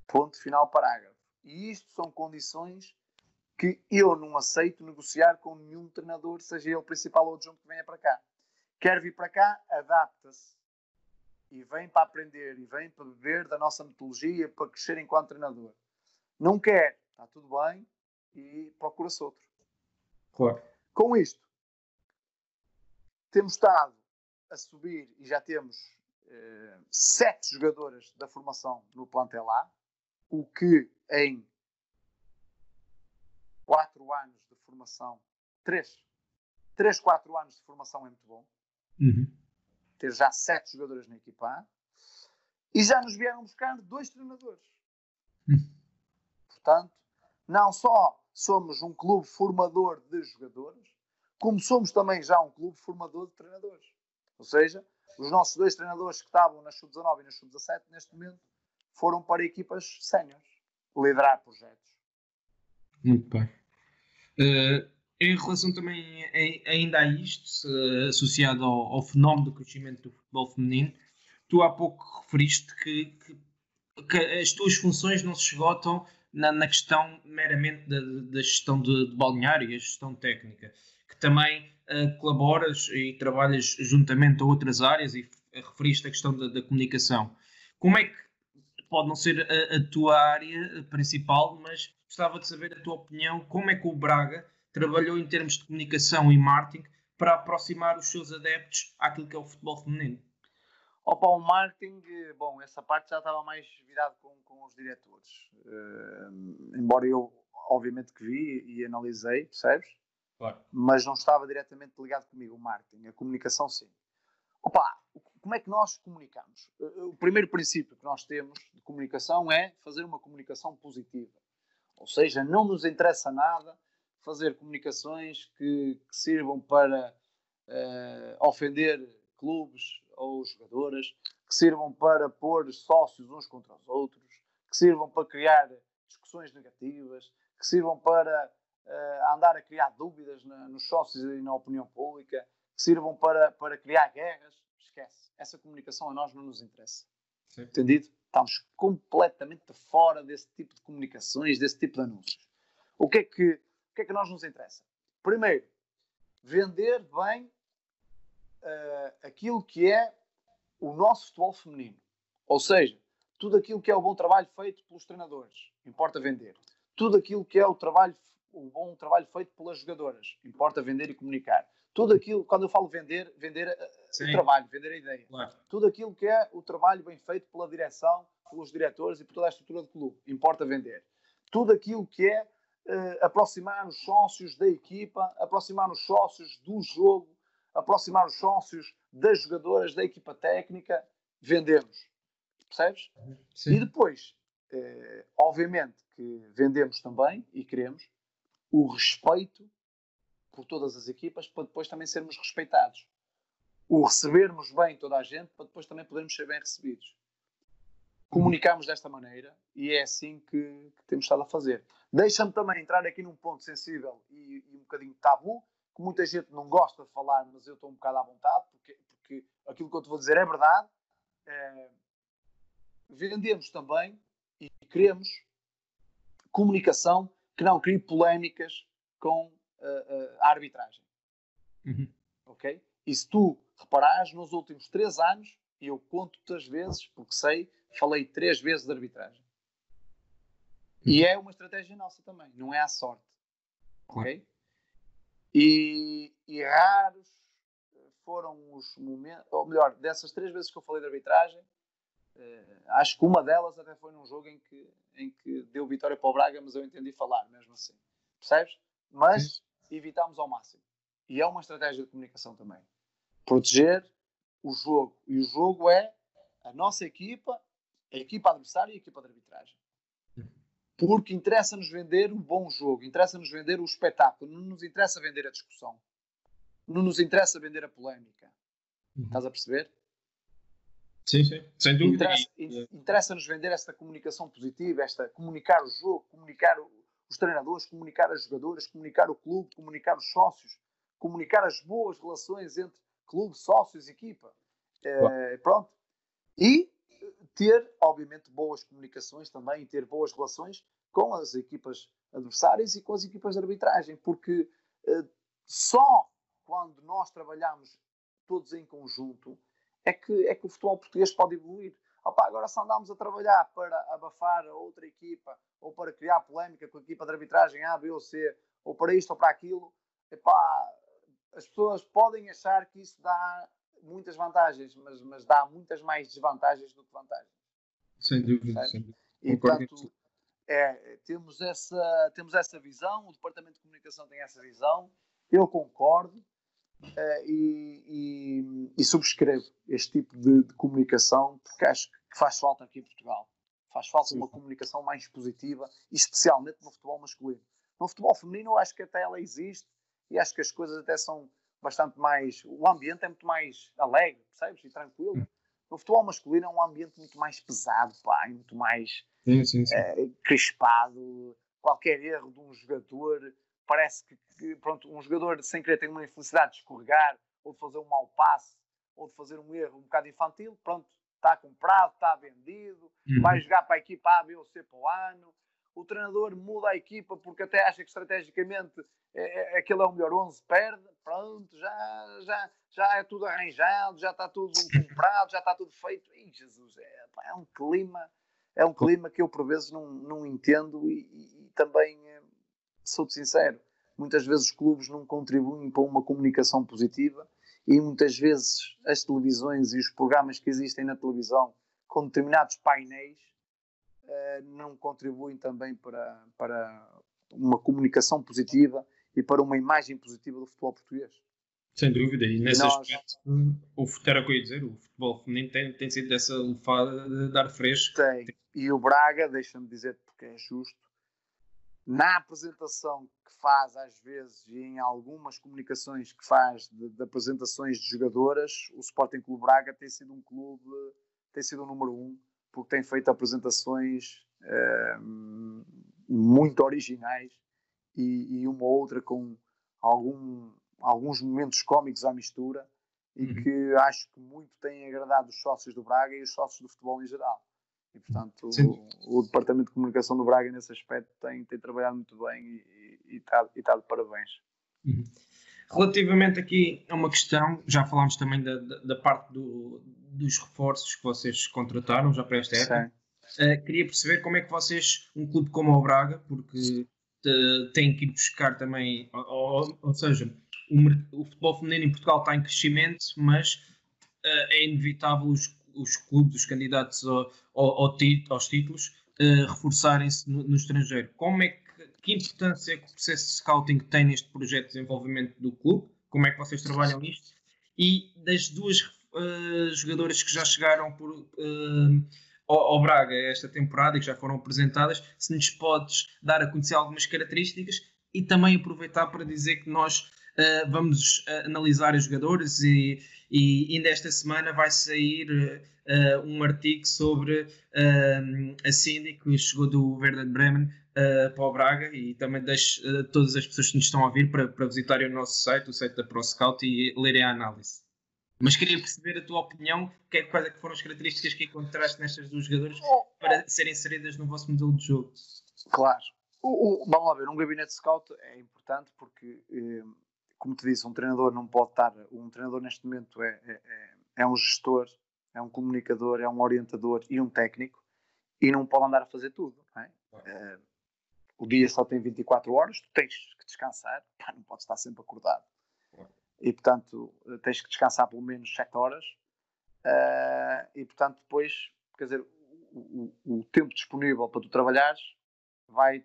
Ponto final parágrafo. E isto são condições que eu não aceito negociar com nenhum treinador, seja ele o principal ou adjunto que venha para cá. Quer vir para cá, adapta-se e vem para aprender e vem para beber da nossa metodologia, para crescer enquanto treinador. Não quer, está tudo bem e procura-se outro. Claro. Com isto, temos estado a subir e já temos sete jogadoras da formação no plantel A, o que em quatro anos de formação, três, três, quatro anos de formação é muito bom. Uhum. Ter já sete jogadores na equipa A. E já nos vieram buscar dois treinadores. Uhum. Portanto, não só somos um clube formador de jogadores, como somos também já um clube formador de treinadores. Ou seja, os nossos dois treinadores que estavam na Sub-19 e na Sub-17, neste momento, foram para equipas séniores, liderar projetos. Muito bem. Uh, em relação também ainda a isto, associado ao, ao, fenómeno do crescimento do futebol feminino, tu há pouco referiste que, que, que as tuas funções não se esgotam na, na questão meramente da, da gestão de, de, balneário e a gestão técnica, que também colaboras e trabalhas juntamente a outras áreas e referiste a questão da, da comunicação. Como é que pode não ser a, a, tua área principal, mas gostava de saber a tua opinião, como é que o Braga trabalhou em termos de comunicação e marketing para aproximar os seus adeptos àquilo que é o futebol feminino? Opa, o marketing, bom, essa parte já estava mais virado com, com os diretores. Uh, embora eu, obviamente, que vi e analisei, percebes? Claro. Mas não estava diretamente ligado comigo, o marketing, a comunicação sim. Opa, como é que nós comunicamos? Eh, o primeiro princípio que nós temos de comunicação é fazer uma comunicação positiva. Ou seja, não nos interessa nada fazer comunicações que, que sirvam para uh, ofender clubes ou jogadoras, que sirvam para pôr sócios uns contra os outros, que sirvam para criar discussões negativas, que sirvam para uh, andar a criar dúvidas na, nos sócios e na opinião pública, que sirvam para, para criar guerras. Esquece. Essa comunicação a nós não nos interessa. Sim. Entendido? Estamos completamente fora desse tipo de comunicações, desse tipo de anúncios. O que é que, o que, é que nós nos interessa? Primeiro, vender bem uh, aquilo que é o nosso futebol feminino. Ou seja, tudo aquilo que é o bom trabalho feito pelos treinadores, importa vender. Tudo aquilo que é o trabalho, o bom trabalho feito pelas jogadoras, importa vender e comunicar. Tudo aquilo, quando eu falo vender, vender uh, o trabalho, vender a ideia. Claro. Tudo aquilo que é o trabalho bem feito pela direção, pelos diretores e por toda a estrutura do clube, importa vender. Tudo aquilo que é uh, aproximar os sócios da equipa, aproximar os sócios do jogo, aproximar os sócios das jogadoras, da equipa técnica, vendemos. Percebes? Sim. E depois, eh, obviamente que vendemos também e queremos o respeito por todas as equipas para depois também sermos respeitados. O recebermos bem toda a gente para depois também podermos ser bem recebidos. Comunicamos desta maneira e é assim que, que temos estado a fazer. Deixa-me também entrar aqui num ponto sensível e, e um bocadinho tabu, que muita gente não gosta de falar, mas eu estou um bocado à vontade, porque, porque aquilo que eu te vou dizer é verdade. É, vendemos também e queremos comunicação que não crie polémicas com uh, a arbitragem. Uhum. Ok? E se tu reparares, nos últimos três anos, e eu conto-te as vezes, porque sei, falei três vezes de arbitragem. E é uma estratégia nossa também, não é à sorte. Ok? E, e raros foram os momentos, ou melhor, dessas três vezes que eu falei de arbitragem, acho que uma delas até foi num jogo em que, em que deu vitória para o Braga, mas eu entendi falar mesmo assim. Percebes? Mas evitámos ao máximo. E é uma estratégia de comunicação também. Proteger o jogo. E o jogo é a nossa equipa, a equipa adversária e a equipa de arbitragem porque interessa-nos vender um bom jogo, interessa-nos vender o espetáculo, não nos interessa vender a discussão, não nos interessa vender a polémica. Uhum. Estás a perceber? Sim, sim, sem dúvida. Interessa-nos vender esta comunicação positiva, esta comunicar o jogo, comunicar os treinadores, comunicar as jogadoras, comunicar o clube, comunicar os sócios, comunicar as boas relações entre clube, sócios, equipa. É, pronto. E ter, obviamente, boas comunicações também ter boas relações com as equipas adversárias e com as equipas de arbitragem, porque uh, só quando nós trabalhamos todos em conjunto é que, é que o futebol português pode evoluir. Opa, agora se andamos a trabalhar para abafar a outra equipa ou para criar polémica com a equipa de arbitragem A, B ou C, ou para isto ou para aquilo, epá, as pessoas podem achar que isso dá muitas vantagens, mas, mas dá muitas mais desvantagens do que vantagens. Sem dúvida, sem dúvida. E, portanto, é, temos, essa, temos essa visão, o Departamento de Comunicação tem essa visão, eu concordo é, e, e, e, subscrevo este tipo de, de, comunicação porque acho que faz falta aqui em Portugal. Faz falta Sim. uma comunicação mais positiva, especialmente no futebol masculino. No futebol feminino, eu acho que até ela existe e acho que as coisas até são bastante mais. O ambiente é muito mais alegre, percebes? E tranquilo. No futebol masculino é um ambiente muito mais pesado, pá, muito mais sim, sim, sim. É, crispado. Qualquer erro de um jogador parece que, que, pronto, um jogador sem querer tem uma infelicidade de escorregar ou de fazer um mau passe ou de fazer um erro um bocado infantil, pronto, está comprado, está vendido, uhum. vai jogar para a equipa A, B ou C para o ano. O treinador muda a equipa porque até acha que estrategicamente é, é, aquele é o melhor 11, perde, pronto, já, já, já é tudo arranjado, já está tudo comprado, já está tudo feito. Ih, Jesus, é, é um clima é um clima que eu por vezes não, não entendo e, e, e também eh, sou-te sincero, muitas vezes os clubes não contribuem para uma comunicação positiva e muitas vezes as televisões e os programas que existem na televisão com determinados painéis uh, não contribuem também para, para uma comunicação positiva e para uma imagem positiva do futebol português. Sem dúvida, e nesse Nós... aspecto, o, era o que eu ia dizer, o futebol feminino tem, tem sido dessa lufada de dar fresco. Tem. E o Braga, deixa-me dizer porque é justo, na apresentação que faz às vezes e em algumas comunicações que faz de, de apresentações de jogadoras, o Sporting Clube Braga tem sido um clube, tem sido o número um, porque tem feito apresentações eh, muito originais e, e, uma outra com algum, alguns momentos cómicos à mistura e uhum. que acho que muito têm agradado os sócios do Braga e os sócios do futebol em geral. E, portanto, o, o, Departamento de Comunicação do Braga, nesse aspecto, tem, tem trabalhado muito bem e está tá de parabéns. Uhum. Relativamente aqui a uma questão, já falámos também da, da, da parte do, dos reforços que vocês contrataram já para esta época. Uh, queria perceber como é que vocês, um clube como o Braga, porque uh, tem que ir buscar também, ou, ou, ou seja, o, o, futebol feminino em Portugal está em crescimento, mas uh, é inevitável os os clubes, os candidatos ao, ao, aos títulos, uh, reforçarem-se no, no, estrangeiro. Como é que, que importância é que o processo de scouting tem neste projeto de desenvolvimento do clube? Como é que vocês trabalham nisto? E das duas uh, jogadoras que já chegaram por, uh, ao, ao, Braga esta temporada e que já foram apresentadas, se nos podes dar a conhecer algumas características e também aproveitar para dizer que nós Uh, vamos uh, analisar os jogadores e, e ainda esta semana vai sair uh, um artigo sobre a Cindy que chegou do Werder Bremen para o Braga e também deixo todas as pessoas que nos estão a ouvir para, para visitarem o nosso site, o site da ProScout e lerem a análise. Mas queria perceber a tua opinião, que, é, quais é que foram as características que encontraste nestas duas jogadoras para serem inseridas no vosso modelo de jogo. Claro. O, o, vamos lá ver, um gabinete scout é importante porque como te disse, um treinador não pode estar. Um treinador neste momento é, é, é, é um gestor, é um comunicador, é um orientador e um técnico e não pode andar a fazer tudo. É? É, o dia só tem 24 horas, tu tens que descansar, pá, não podes estar sempre acordado. E portanto, tens que descansar pelo menos 7 horas. Uh, e portanto, depois, quer dizer, o, o, o, tempo disponível para tu trabalhares vai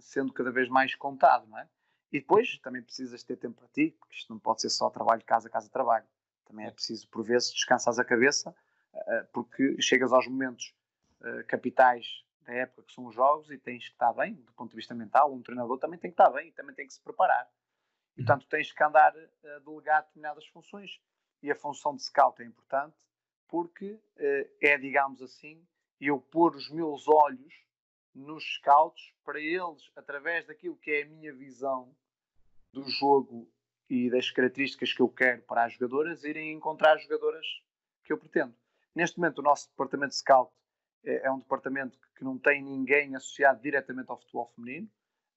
sendo cada vez mais contado, não é? E depois também precisas ter tempo para ti, porque isto não pode ser só trabalho, casa, casa, trabalho. Também é preciso, por vezes, descansar a cabeça, eh, porque chegas aos momentos eh, capitais da época que são os jogos e tens que estar bem, do ponto de vista mental. Um treinador também tem que estar bem e também tem que se preparar. E, uhum. portanto, tens que andar a delegar determinadas funções. E a função de scout é importante porque eh, é, digamos assim, eu pôr os meus olhos nos scouts para eles, através daquilo que é a minha visão do jogo e das características que eu quero para as jogadoras, irem encontrar as jogadoras que eu pretendo. Neste momento, o nosso departamento de scout é, é um departamento que não tem ninguém associado diretamente ao futebol feminino.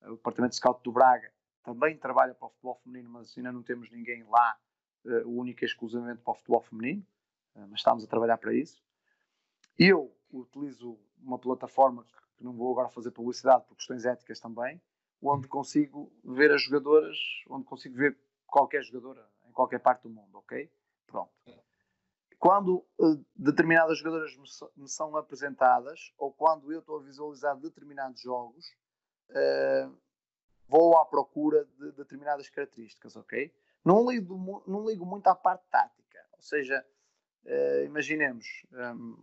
O departamento de scout do Braga também trabalha para o futebol feminino, mas ainda não temos ninguém lá uh, única e exclusivamente para o futebol feminino, uh, mas estamos a trabalhar para isso. Eu utilizo uma plataforma que não vou agora fazer publicidade por questões éticas também, onde consigo ver as jogadoras, onde consigo ver qualquer jogadora em qualquer parte do mundo, ok? Pronto. Quando uh, determinadas jogadoras me, me, são apresentadas, ou quando eu estou a visualizar determinados jogos, uh, vou à procura de determinadas características, ok? Não ligo, não ligo muito à parte tática, ou seja, uh, imaginemos um,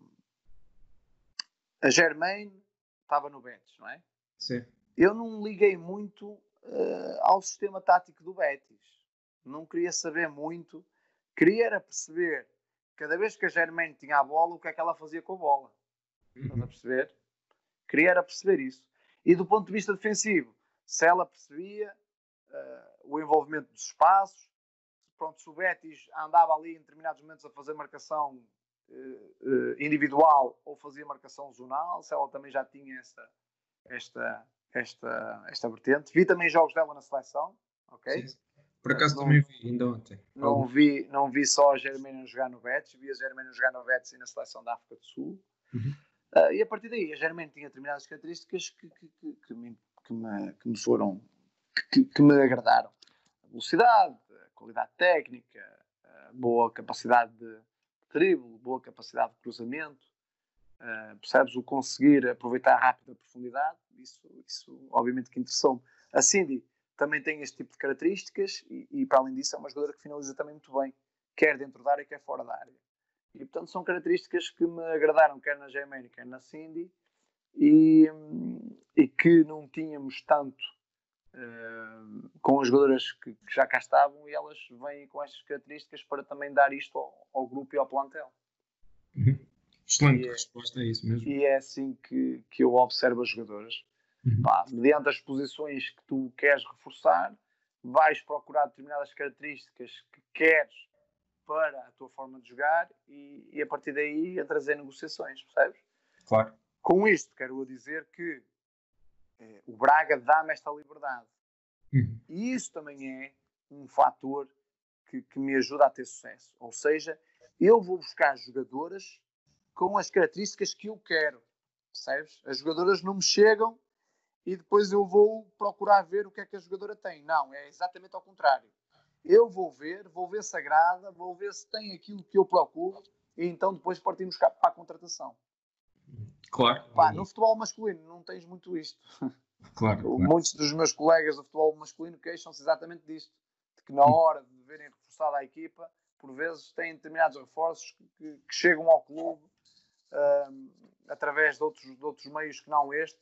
a Germaine estava no Betis, não é? Sim eu não liguei muito uh, ao sistema tático do Betis. Não queria saber muito. Queria era perceber, cada vez que a Germaine tinha a bola, o que é que ela fazia com a bola. Estás a perceber? Queria era perceber isso. E do ponto de vista defensivo, se ela percebia uh, o envolvimento dos espaços, pronto, se o Betis andava ali em determinados momentos a fazer marcação uh, individual ou fazia marcação zonal, se ela também já tinha esta, esta, esta, esta vertente. Vi também jogos dela na seleção, ok? Sim. Por acaso não, também vi, ainda ontem. Não vi, não vi só a Germânia jogar no Betis, vi a Germânia jogar no Betis e na seleção da África do Sul. Uhum. Uh, e a partir daí, a Germain tinha determinadas características que, que, que, que, me, que, me, que me foram, que, que me agradaram. A velocidade, a qualidade técnica, a boa capacidade de drible, boa capacidade de cruzamento, uh, percebes? O conseguir aproveitar rápido a profundidade, isso, isso obviamente que interessou-me. A Cindy também tem este tipo de características e, e, para além disso, é uma jogadora que finaliza também muito bem, quer dentro da área, quer fora da área. E, portanto, são características que me agradaram, quer na Germaine, quer na Cindy, e, e que não tínhamos tanto uh, com as jogadoras que, que, já cá estavam, e elas vêm com estas características para também dar isto ao, ao grupo e ao plantel. Uhum. Excelente é, resposta, é isso mesmo. E é assim que, que eu observo as jogadoras. Uhum. Pá, mediante as posições que tu queres reforçar, vais procurar determinadas características que queres para a tua forma de jogar e, e a partir daí entras em negociações, percebes? Claro. Com isto, quero dizer que eh, o Braga dá-me esta liberdade. Uhum. E isso também é um fator que, que me ajuda a ter sucesso. Ou seja, eu vou buscar jogadoras com as características que eu quero, percebes? As jogadoras não me chegam e depois eu vou procurar ver o que é que a jogadora tem. Não, é exatamente ao contrário. Eu vou ver, vou ver se agrada, vou ver se tem aquilo que eu procuro e então depois partimos para a contratação. Claro. Pá, no futebol masculino não tens muito isto. Claro, claro. Muitos dos meus colegas do futebol masculino queixam-se exatamente disto. De que na hora de verem reforçada a equipa, por vezes têm determinados reforços que, que, que chegam ao clube uh, através de outros, de outros meios que não este,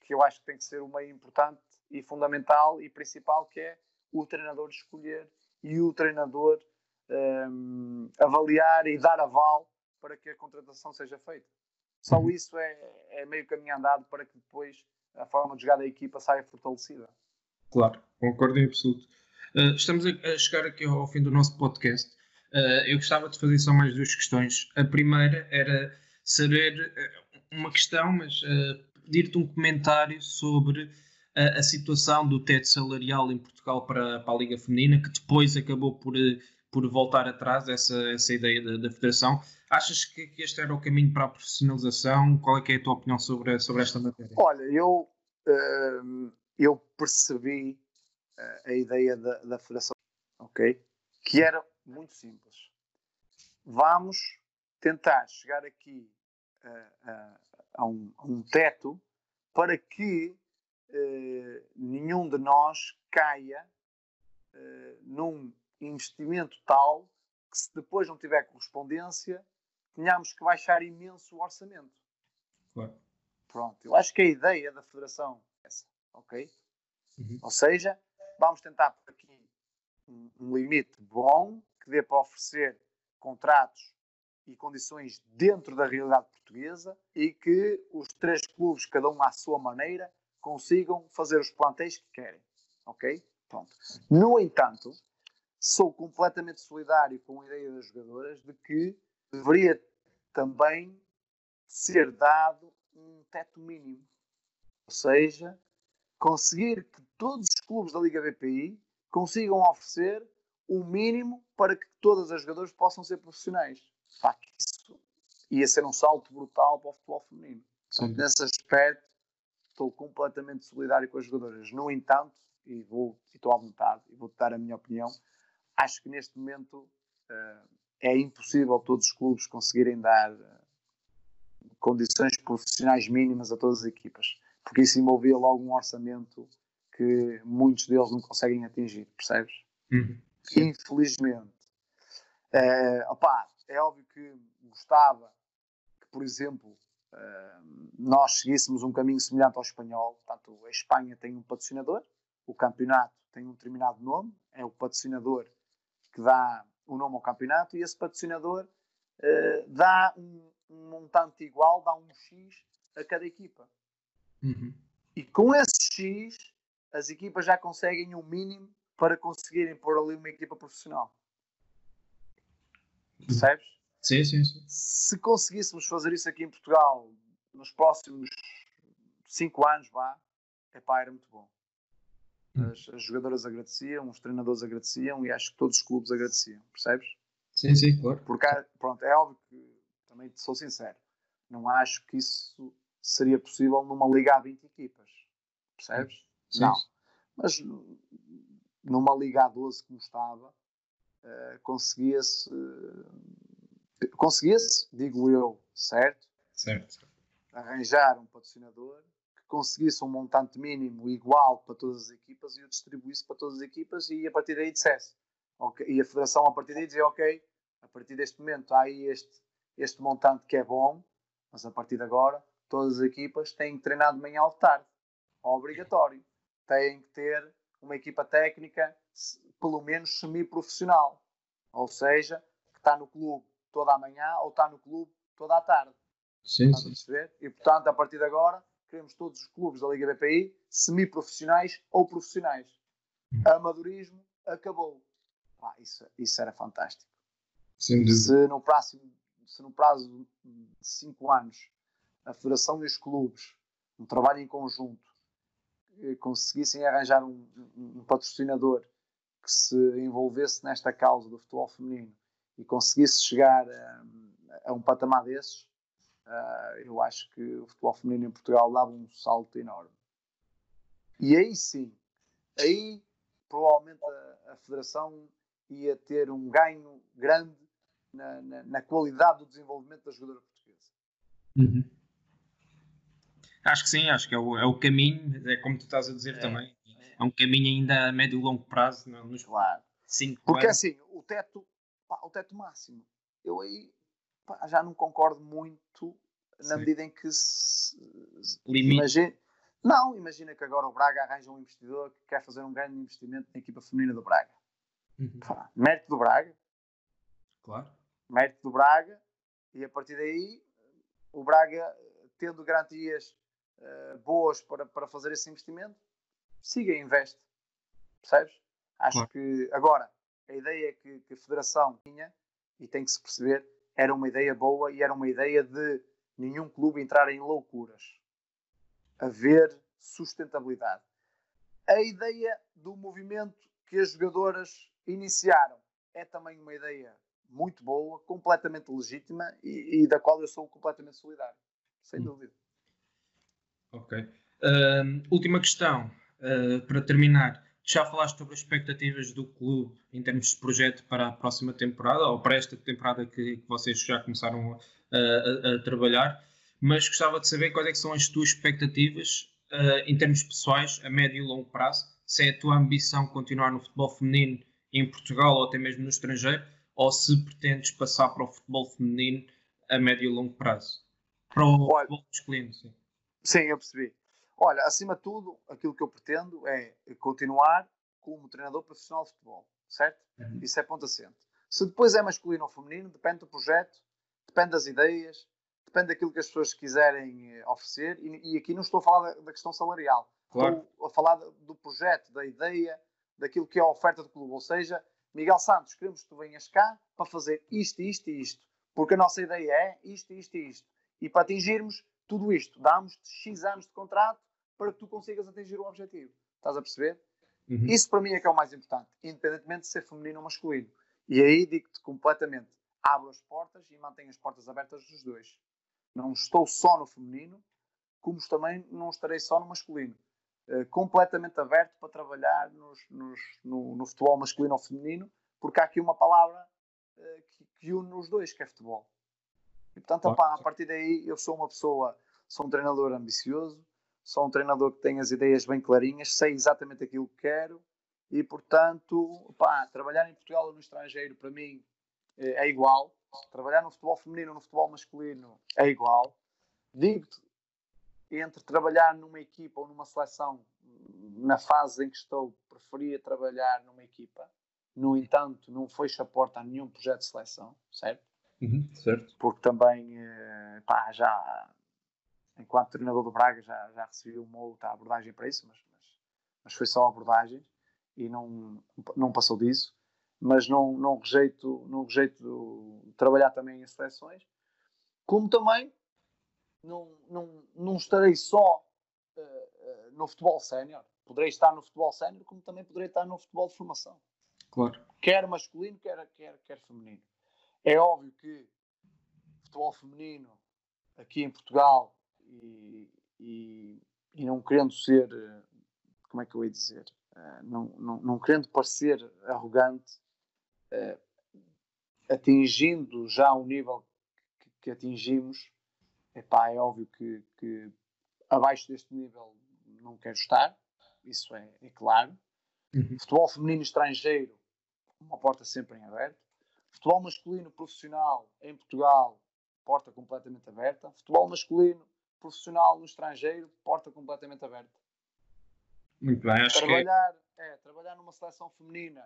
que eu acho que tem que ser o meio importante e fundamental e principal, que é o treinador escolher e o treinador um, avaliar e dar aval para que a contratação seja feita. Só uhum. isso é, é meio caminho andado para que depois a forma de jogar da equipa saia fortalecida. Claro, concordo em absoluto. Uh, estamos a, chegar aqui ao fim do nosso podcast. Uh, eu gostava de fazer só mais duas questões. A primeira era saber uh, uma questão, mas pedir-te um comentário sobre a, a, situação do teto salarial em Portugal para, para, a Liga Feminina, que depois acabou por, por voltar atrás, essa, essa ideia da, da Federação. Achas que, que, este era o caminho para a profissionalização? Qual é, é a tua opinião sobre, sobre esta matéria? Olha, eu, uh, eu percebi uh, a ideia da, da Federação, ok? Que era muito simples. Vamos tentar chegar aqui uh, a, um, a um teto para que eh, nenhum de nós caia eh, num investimento tal que se depois não tiver correspondência tenhamos que baixar imenso o orçamento. Claro. Pronto, eu acho que a ideia da Federação é essa, ok? Uhum. Ou seja, vamos tentar por aqui um, um limite bom que dê para oferecer contratos e condições dentro da realidade portuguesa e que os três clubes, cada um à sua maneira, consigam fazer os plantéis que querem. Ok? Pronto. No entanto, sou completamente solidário com a ideia das jogadoras de que deveria também ser dado um teto mínimo. Ou seja, conseguir que todos os clubes da Liga BPI consigam oferecer o mínimo para que todas as jogadoras possam ser profissionais. Pá, isso ia ser um salto brutal para o futebol feminino. Portanto, nesse aspecto, estou completamente solidário com as jogadoras. No entanto, e vou, e estou à vontade, e vou-te dar a minha opinião, acho que neste momento uh, é impossível todos os clubes conseguirem dar uh, condições profissionais mínimas a todas as equipas, porque isso envolvia logo um orçamento que muitos deles não conseguem atingir, percebes? Uhum. Infelizmente. Uh, opá, é óbvio que gostava que, por exemplo, nós seguíssemos um caminho semelhante ao espanhol. Portanto, a Espanha tem um patrocinador, o campeonato tem um determinado nome, é o patrocinador que dá o nome ao campeonato e esse patrocinador uh, dá um, um, montante igual, dá um X a cada equipa. Uhum. E com esse X, as equipas já conseguem o um mínimo para conseguirem pôr ali uma equipa profissional. Percebes? Sim, sim, sim. Se conseguíssemos fazer isso aqui em Portugal nos próximos 5 anos, vá, epá, era muito bom. Hum. As, as, jogadoras agradeciam, os treinadores agradeciam e acho que todos os clubes agradeciam, percebes? Sim, sim, claro. Porque, pronto, é óbvio que também sou sincero. Não acho que isso seria possível numa liga a 20 equipas. Percebes? Sim. Não. Mas numa liga a 12 como estava, conseguia-se. Uh, conseguia-se, digo eu, certo? Certo. Arranjar um patrocinador que conseguisse um montante mínimo igual para todas as equipas e o distribuísse para todas as equipas e a partir daí dissesse. Okay, e a federação a partir daí dizia: Ok, a partir deste momento há aí este, este montante que é bom, mas a partir de agora todas as equipas têm que treinar de manhã ou de tarde. Obrigatório. Têm que ter uma equipa técnica, pelo menos semi-profissional. Ou seja, que está no clube toda a manhã ou está no clube toda a tarde. Sim, sim. E portanto, a partir de agora, queremos todos os clubes da Liga BPI semi-profissionais ou profissionais. Hum. Amadorismo acabou. Ah, isso, isso era fantástico. Sim, se no próximo se no prazo de 5 anos a Federação e os clubes, um trabalho em conjunto, eh, conseguissem arranjar um, um, patrocinador que se envolvesse nesta causa do futebol feminino e conseguisse chegar a, a um patamar desses, uh, eu acho que o futebol feminino em Portugal dava um salto enorme. E aí sim, aí provavelmente a, a Federação ia ter um ganho grande na, na, na qualidade do desenvolvimento da jogadora portuguesa. Uhum. Acho que sim, acho que é o, é o caminho, é como tu estás a dizer é, também. É um caminho ainda a médio e longo prazo, não, nos claro. cinco Porque anos. assim, o teto, pá, o teto máximo, eu aí pá, já não concordo muito na sim. medida em que se, Limite. Imagine, não, imagina que agora o Braga arranja um investidor que quer fazer um grande investimento na equipa feminina do Braga. Uhum. Pá, mérito do Braga. Claro mérito do Braga, e a partir daí o Braga, tendo garantias uh, boas para, para fazer esse investimento, siga e investe. Percebes? Acho claro. que agora a ideia que, que a Federação tinha, e tem que se perceber, era uma ideia boa e era uma ideia de nenhum clube entrar em loucuras. Haver sustentabilidade. A ideia do movimento que as jogadoras iniciaram é também uma ideia muito boa, completamente legítima e, e da qual eu sou completamente solidário, sem hum. dúvida. Ok. Uh, última questão, uh, para terminar. Já falaste sobre as expectativas do clube em termos de projeto para a próxima temporada, ou para esta temporada que, que vocês já começaram a, a, a, trabalhar, mas gostava de saber quais é são as tuas expectativas uh, em termos pessoais, a médio e longo prazo, se é a tua ambição continuar no futebol feminino em Portugal ou até mesmo no estrangeiro, ou se pretendes passar para o futebol feminino a médio e longo prazo? Para o Olha, futebol masculino, sim. Sim, eu percebi. Olha, acima de tudo, aquilo que eu pretendo é continuar como treinador profissional de futebol, certo? Uhum. Isso é ponto assente. Se depois é masculino ou feminino, depende do projeto, depende das ideias, depende daquilo que as pessoas quiserem eh, oferecer. E, e aqui não estou a falar da, da questão salarial, claro. estou a falar do projeto, da ideia, daquilo que é a oferta do clube. Ou seja, Miguel Santos, queremos que tu venhas cá para fazer isto, isto e isto, porque a nossa ideia é isto, isto e isto. E para atingirmos tudo isto, damos-te X anos de contrato para que tu consigas atingir o objetivo. Estás a perceber? Uhum. Isso para mim é que é o mais importante, independentemente de ser feminino ou masculino. E aí digo-te completamente: abro as portas e mantenho as portas abertas dos dois. Não estou só no feminino, como também não estarei só no masculino. Eh, completamente aberto para trabalhar nos, nos, no, no, futebol masculino ou feminino, porque há aqui uma palavra uh, que, que, une os dois, que é futebol. E, portanto, opa, a partir daí, eu sou uma pessoa, sou um treinador ambicioso, sou um treinador que tem as ideias bem clarinhas, sei exatamente aquilo que quero e, portanto, opa, trabalhar em Portugal ou no estrangeiro, para mim, é, é igual. Trabalhar no futebol feminino ou no futebol masculino é igual. Digo-te, entre trabalhar numa equipa ou numa seleção, na fase em que estou, preferia trabalhar numa equipa. No entanto, não fecho a porta a nenhum projeto de seleção, certo? Uhum, certo. Porque também, eh, pá, já, enquanto treinador do Braga, já, já recebi uma outra abordagem para isso, mas, mas, mas foi só abordagem e não, não passou disso. Mas não, não, rejeito, não rejeito trabalhar também em seleções, como também não, não, não estarei só uh, no futebol sénior. Poderei estar no futebol sénior, como também poderei estar no futebol de formação. Claro. Quer masculino, quer, quer, quer feminino. É óbvio que futebol feminino aqui em Portugal e, e, e não querendo ser, como é que eu ia dizer, uh, não, não, não querendo parecer arrogante, uh, atingindo já o nível que, que atingimos, epá, é óbvio que, que, abaixo deste nível não quero estar, isso é, é claro. Uhum. Futebol feminino estrangeiro, uma porta sempre em aberto. Futebol masculino profissional em Portugal, porta completamente aberta. Futebol masculino profissional no estrangeiro, porta completamente aberta. Muito bem, acho trabalhar, que... é, trabalhar numa seleção feminina,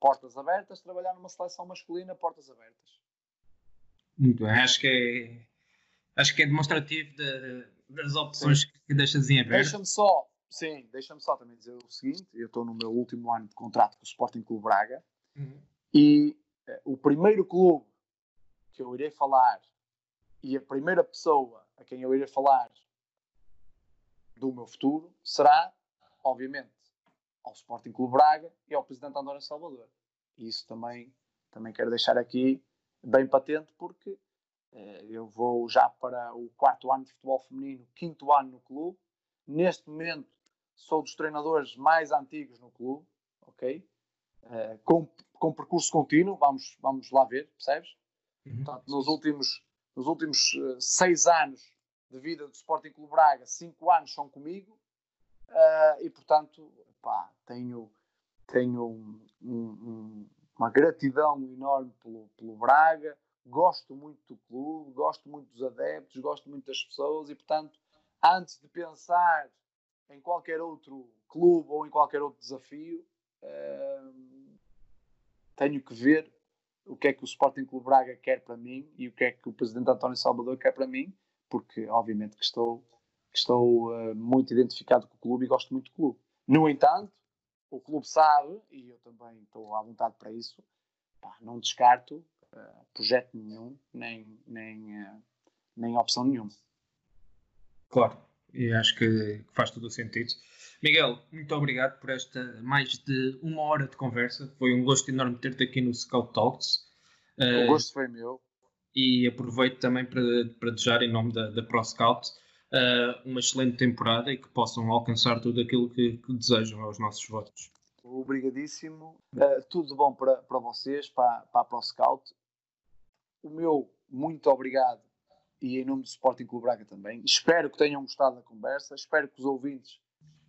portas abertas. Trabalhar numa seleção masculina, portas abertas. Muito bem, acho que é, acho que é demonstrativo de, das opções sim. que deixas em aberto. Deixa-me só, sim, deixa-me só também dizer o seguinte: eu estou no meu último ano de contrato com o Sporting Clube Braga uhum. e eh, o primeiro clube que eu irei falar e a primeira pessoa a quem eu irei falar do meu futuro será, obviamente, ao Sporting Clube Braga e ao Presidente António Salvador. E isso também, também quero deixar aqui bem patente porque eh, eu vou já para o quarto ano de futebol feminino, quinto ano no clube. Neste momento sou dos treinadores mais antigos no clube, ok? Eh, com, com percurso contínuo, vamos, vamos lá ver, percebes? Uhum. Portanto, nos últimos nos últimos uh, seis anos de vida do Sporting Clube Braga, cinco anos são comigo uh, e, portanto, pá, tenho, tenho um, um, uma gratidão enorme pelo, pelo Braga, gosto muito do clube, gosto muito dos adeptos, gosto muito das pessoas e, portanto, antes de pensar em qualquer outro clube ou em qualquer outro desafio, uh, tenho que ver o que é que o Sporting Clube Braga quer para mim e o que é que o presidente António Salvador quer para mim, porque obviamente que estou, que estou uh, muito identificado com o clube e gosto muito do clube. No entanto, o clube sabe, e eu também estou à vontade para isso, pá, não descarto uh, projeto nenhum, nem, nem, uh, nem opção nenhuma. Claro, e acho que faz todo o sentido. Miguel, muito obrigado por esta mais de uma hora de conversa. Foi um gosto enorme ter-te aqui no Scout Talks. O uh, gosto foi meu. E aproveito também para, para desejar, em nome da, da Pro Scout, uh, uma excelente temporada e que possam alcançar tudo aquilo que, que desejam aos nossos votos. Obrigadíssimo. Uh, tudo bom para, para vocês, para, para a Pro Scout. O meu muito obrigado e em nome do Sporting Clube Braga também. Espero que tenham gostado da conversa, espero que os ouvintes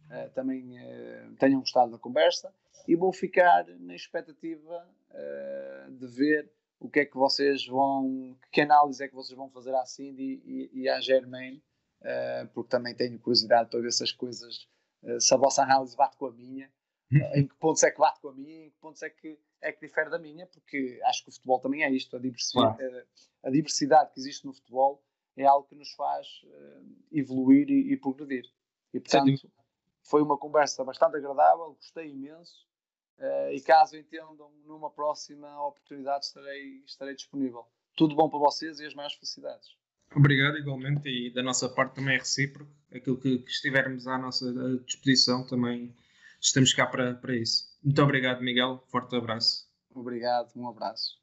uh, também uh, tenham gostado da conversa e vou ficar na expectativa uh, de ver o que é que vocês vão, que análise é que vocês vão fazer à Cindy e, e à Germain, porque também tenho curiosidade para ver se as coisas, se a vossa análise bate com a minha, em que pontos é que bate com a minha, em que pontos é que, é que difere da minha, porque acho que o futebol também é isto, a diversidade, claro. a, a diversidade que existe no futebol é algo que nos faz evoluir e, e progredir. E portanto, foi uma conversa bastante agradável, gostei imenso. Uh, e caso entendam, numa próxima oportunidade estarei, estarei disponível. Tudo bom para vocês e as maiores felicidades. Obrigado, igualmente, e da nossa parte também é recíproco. Aquilo que, que estivermos à nossa disposição também estamos cá para, para isso. Muito obrigado, Miguel. Forte abraço. Obrigado, um abraço.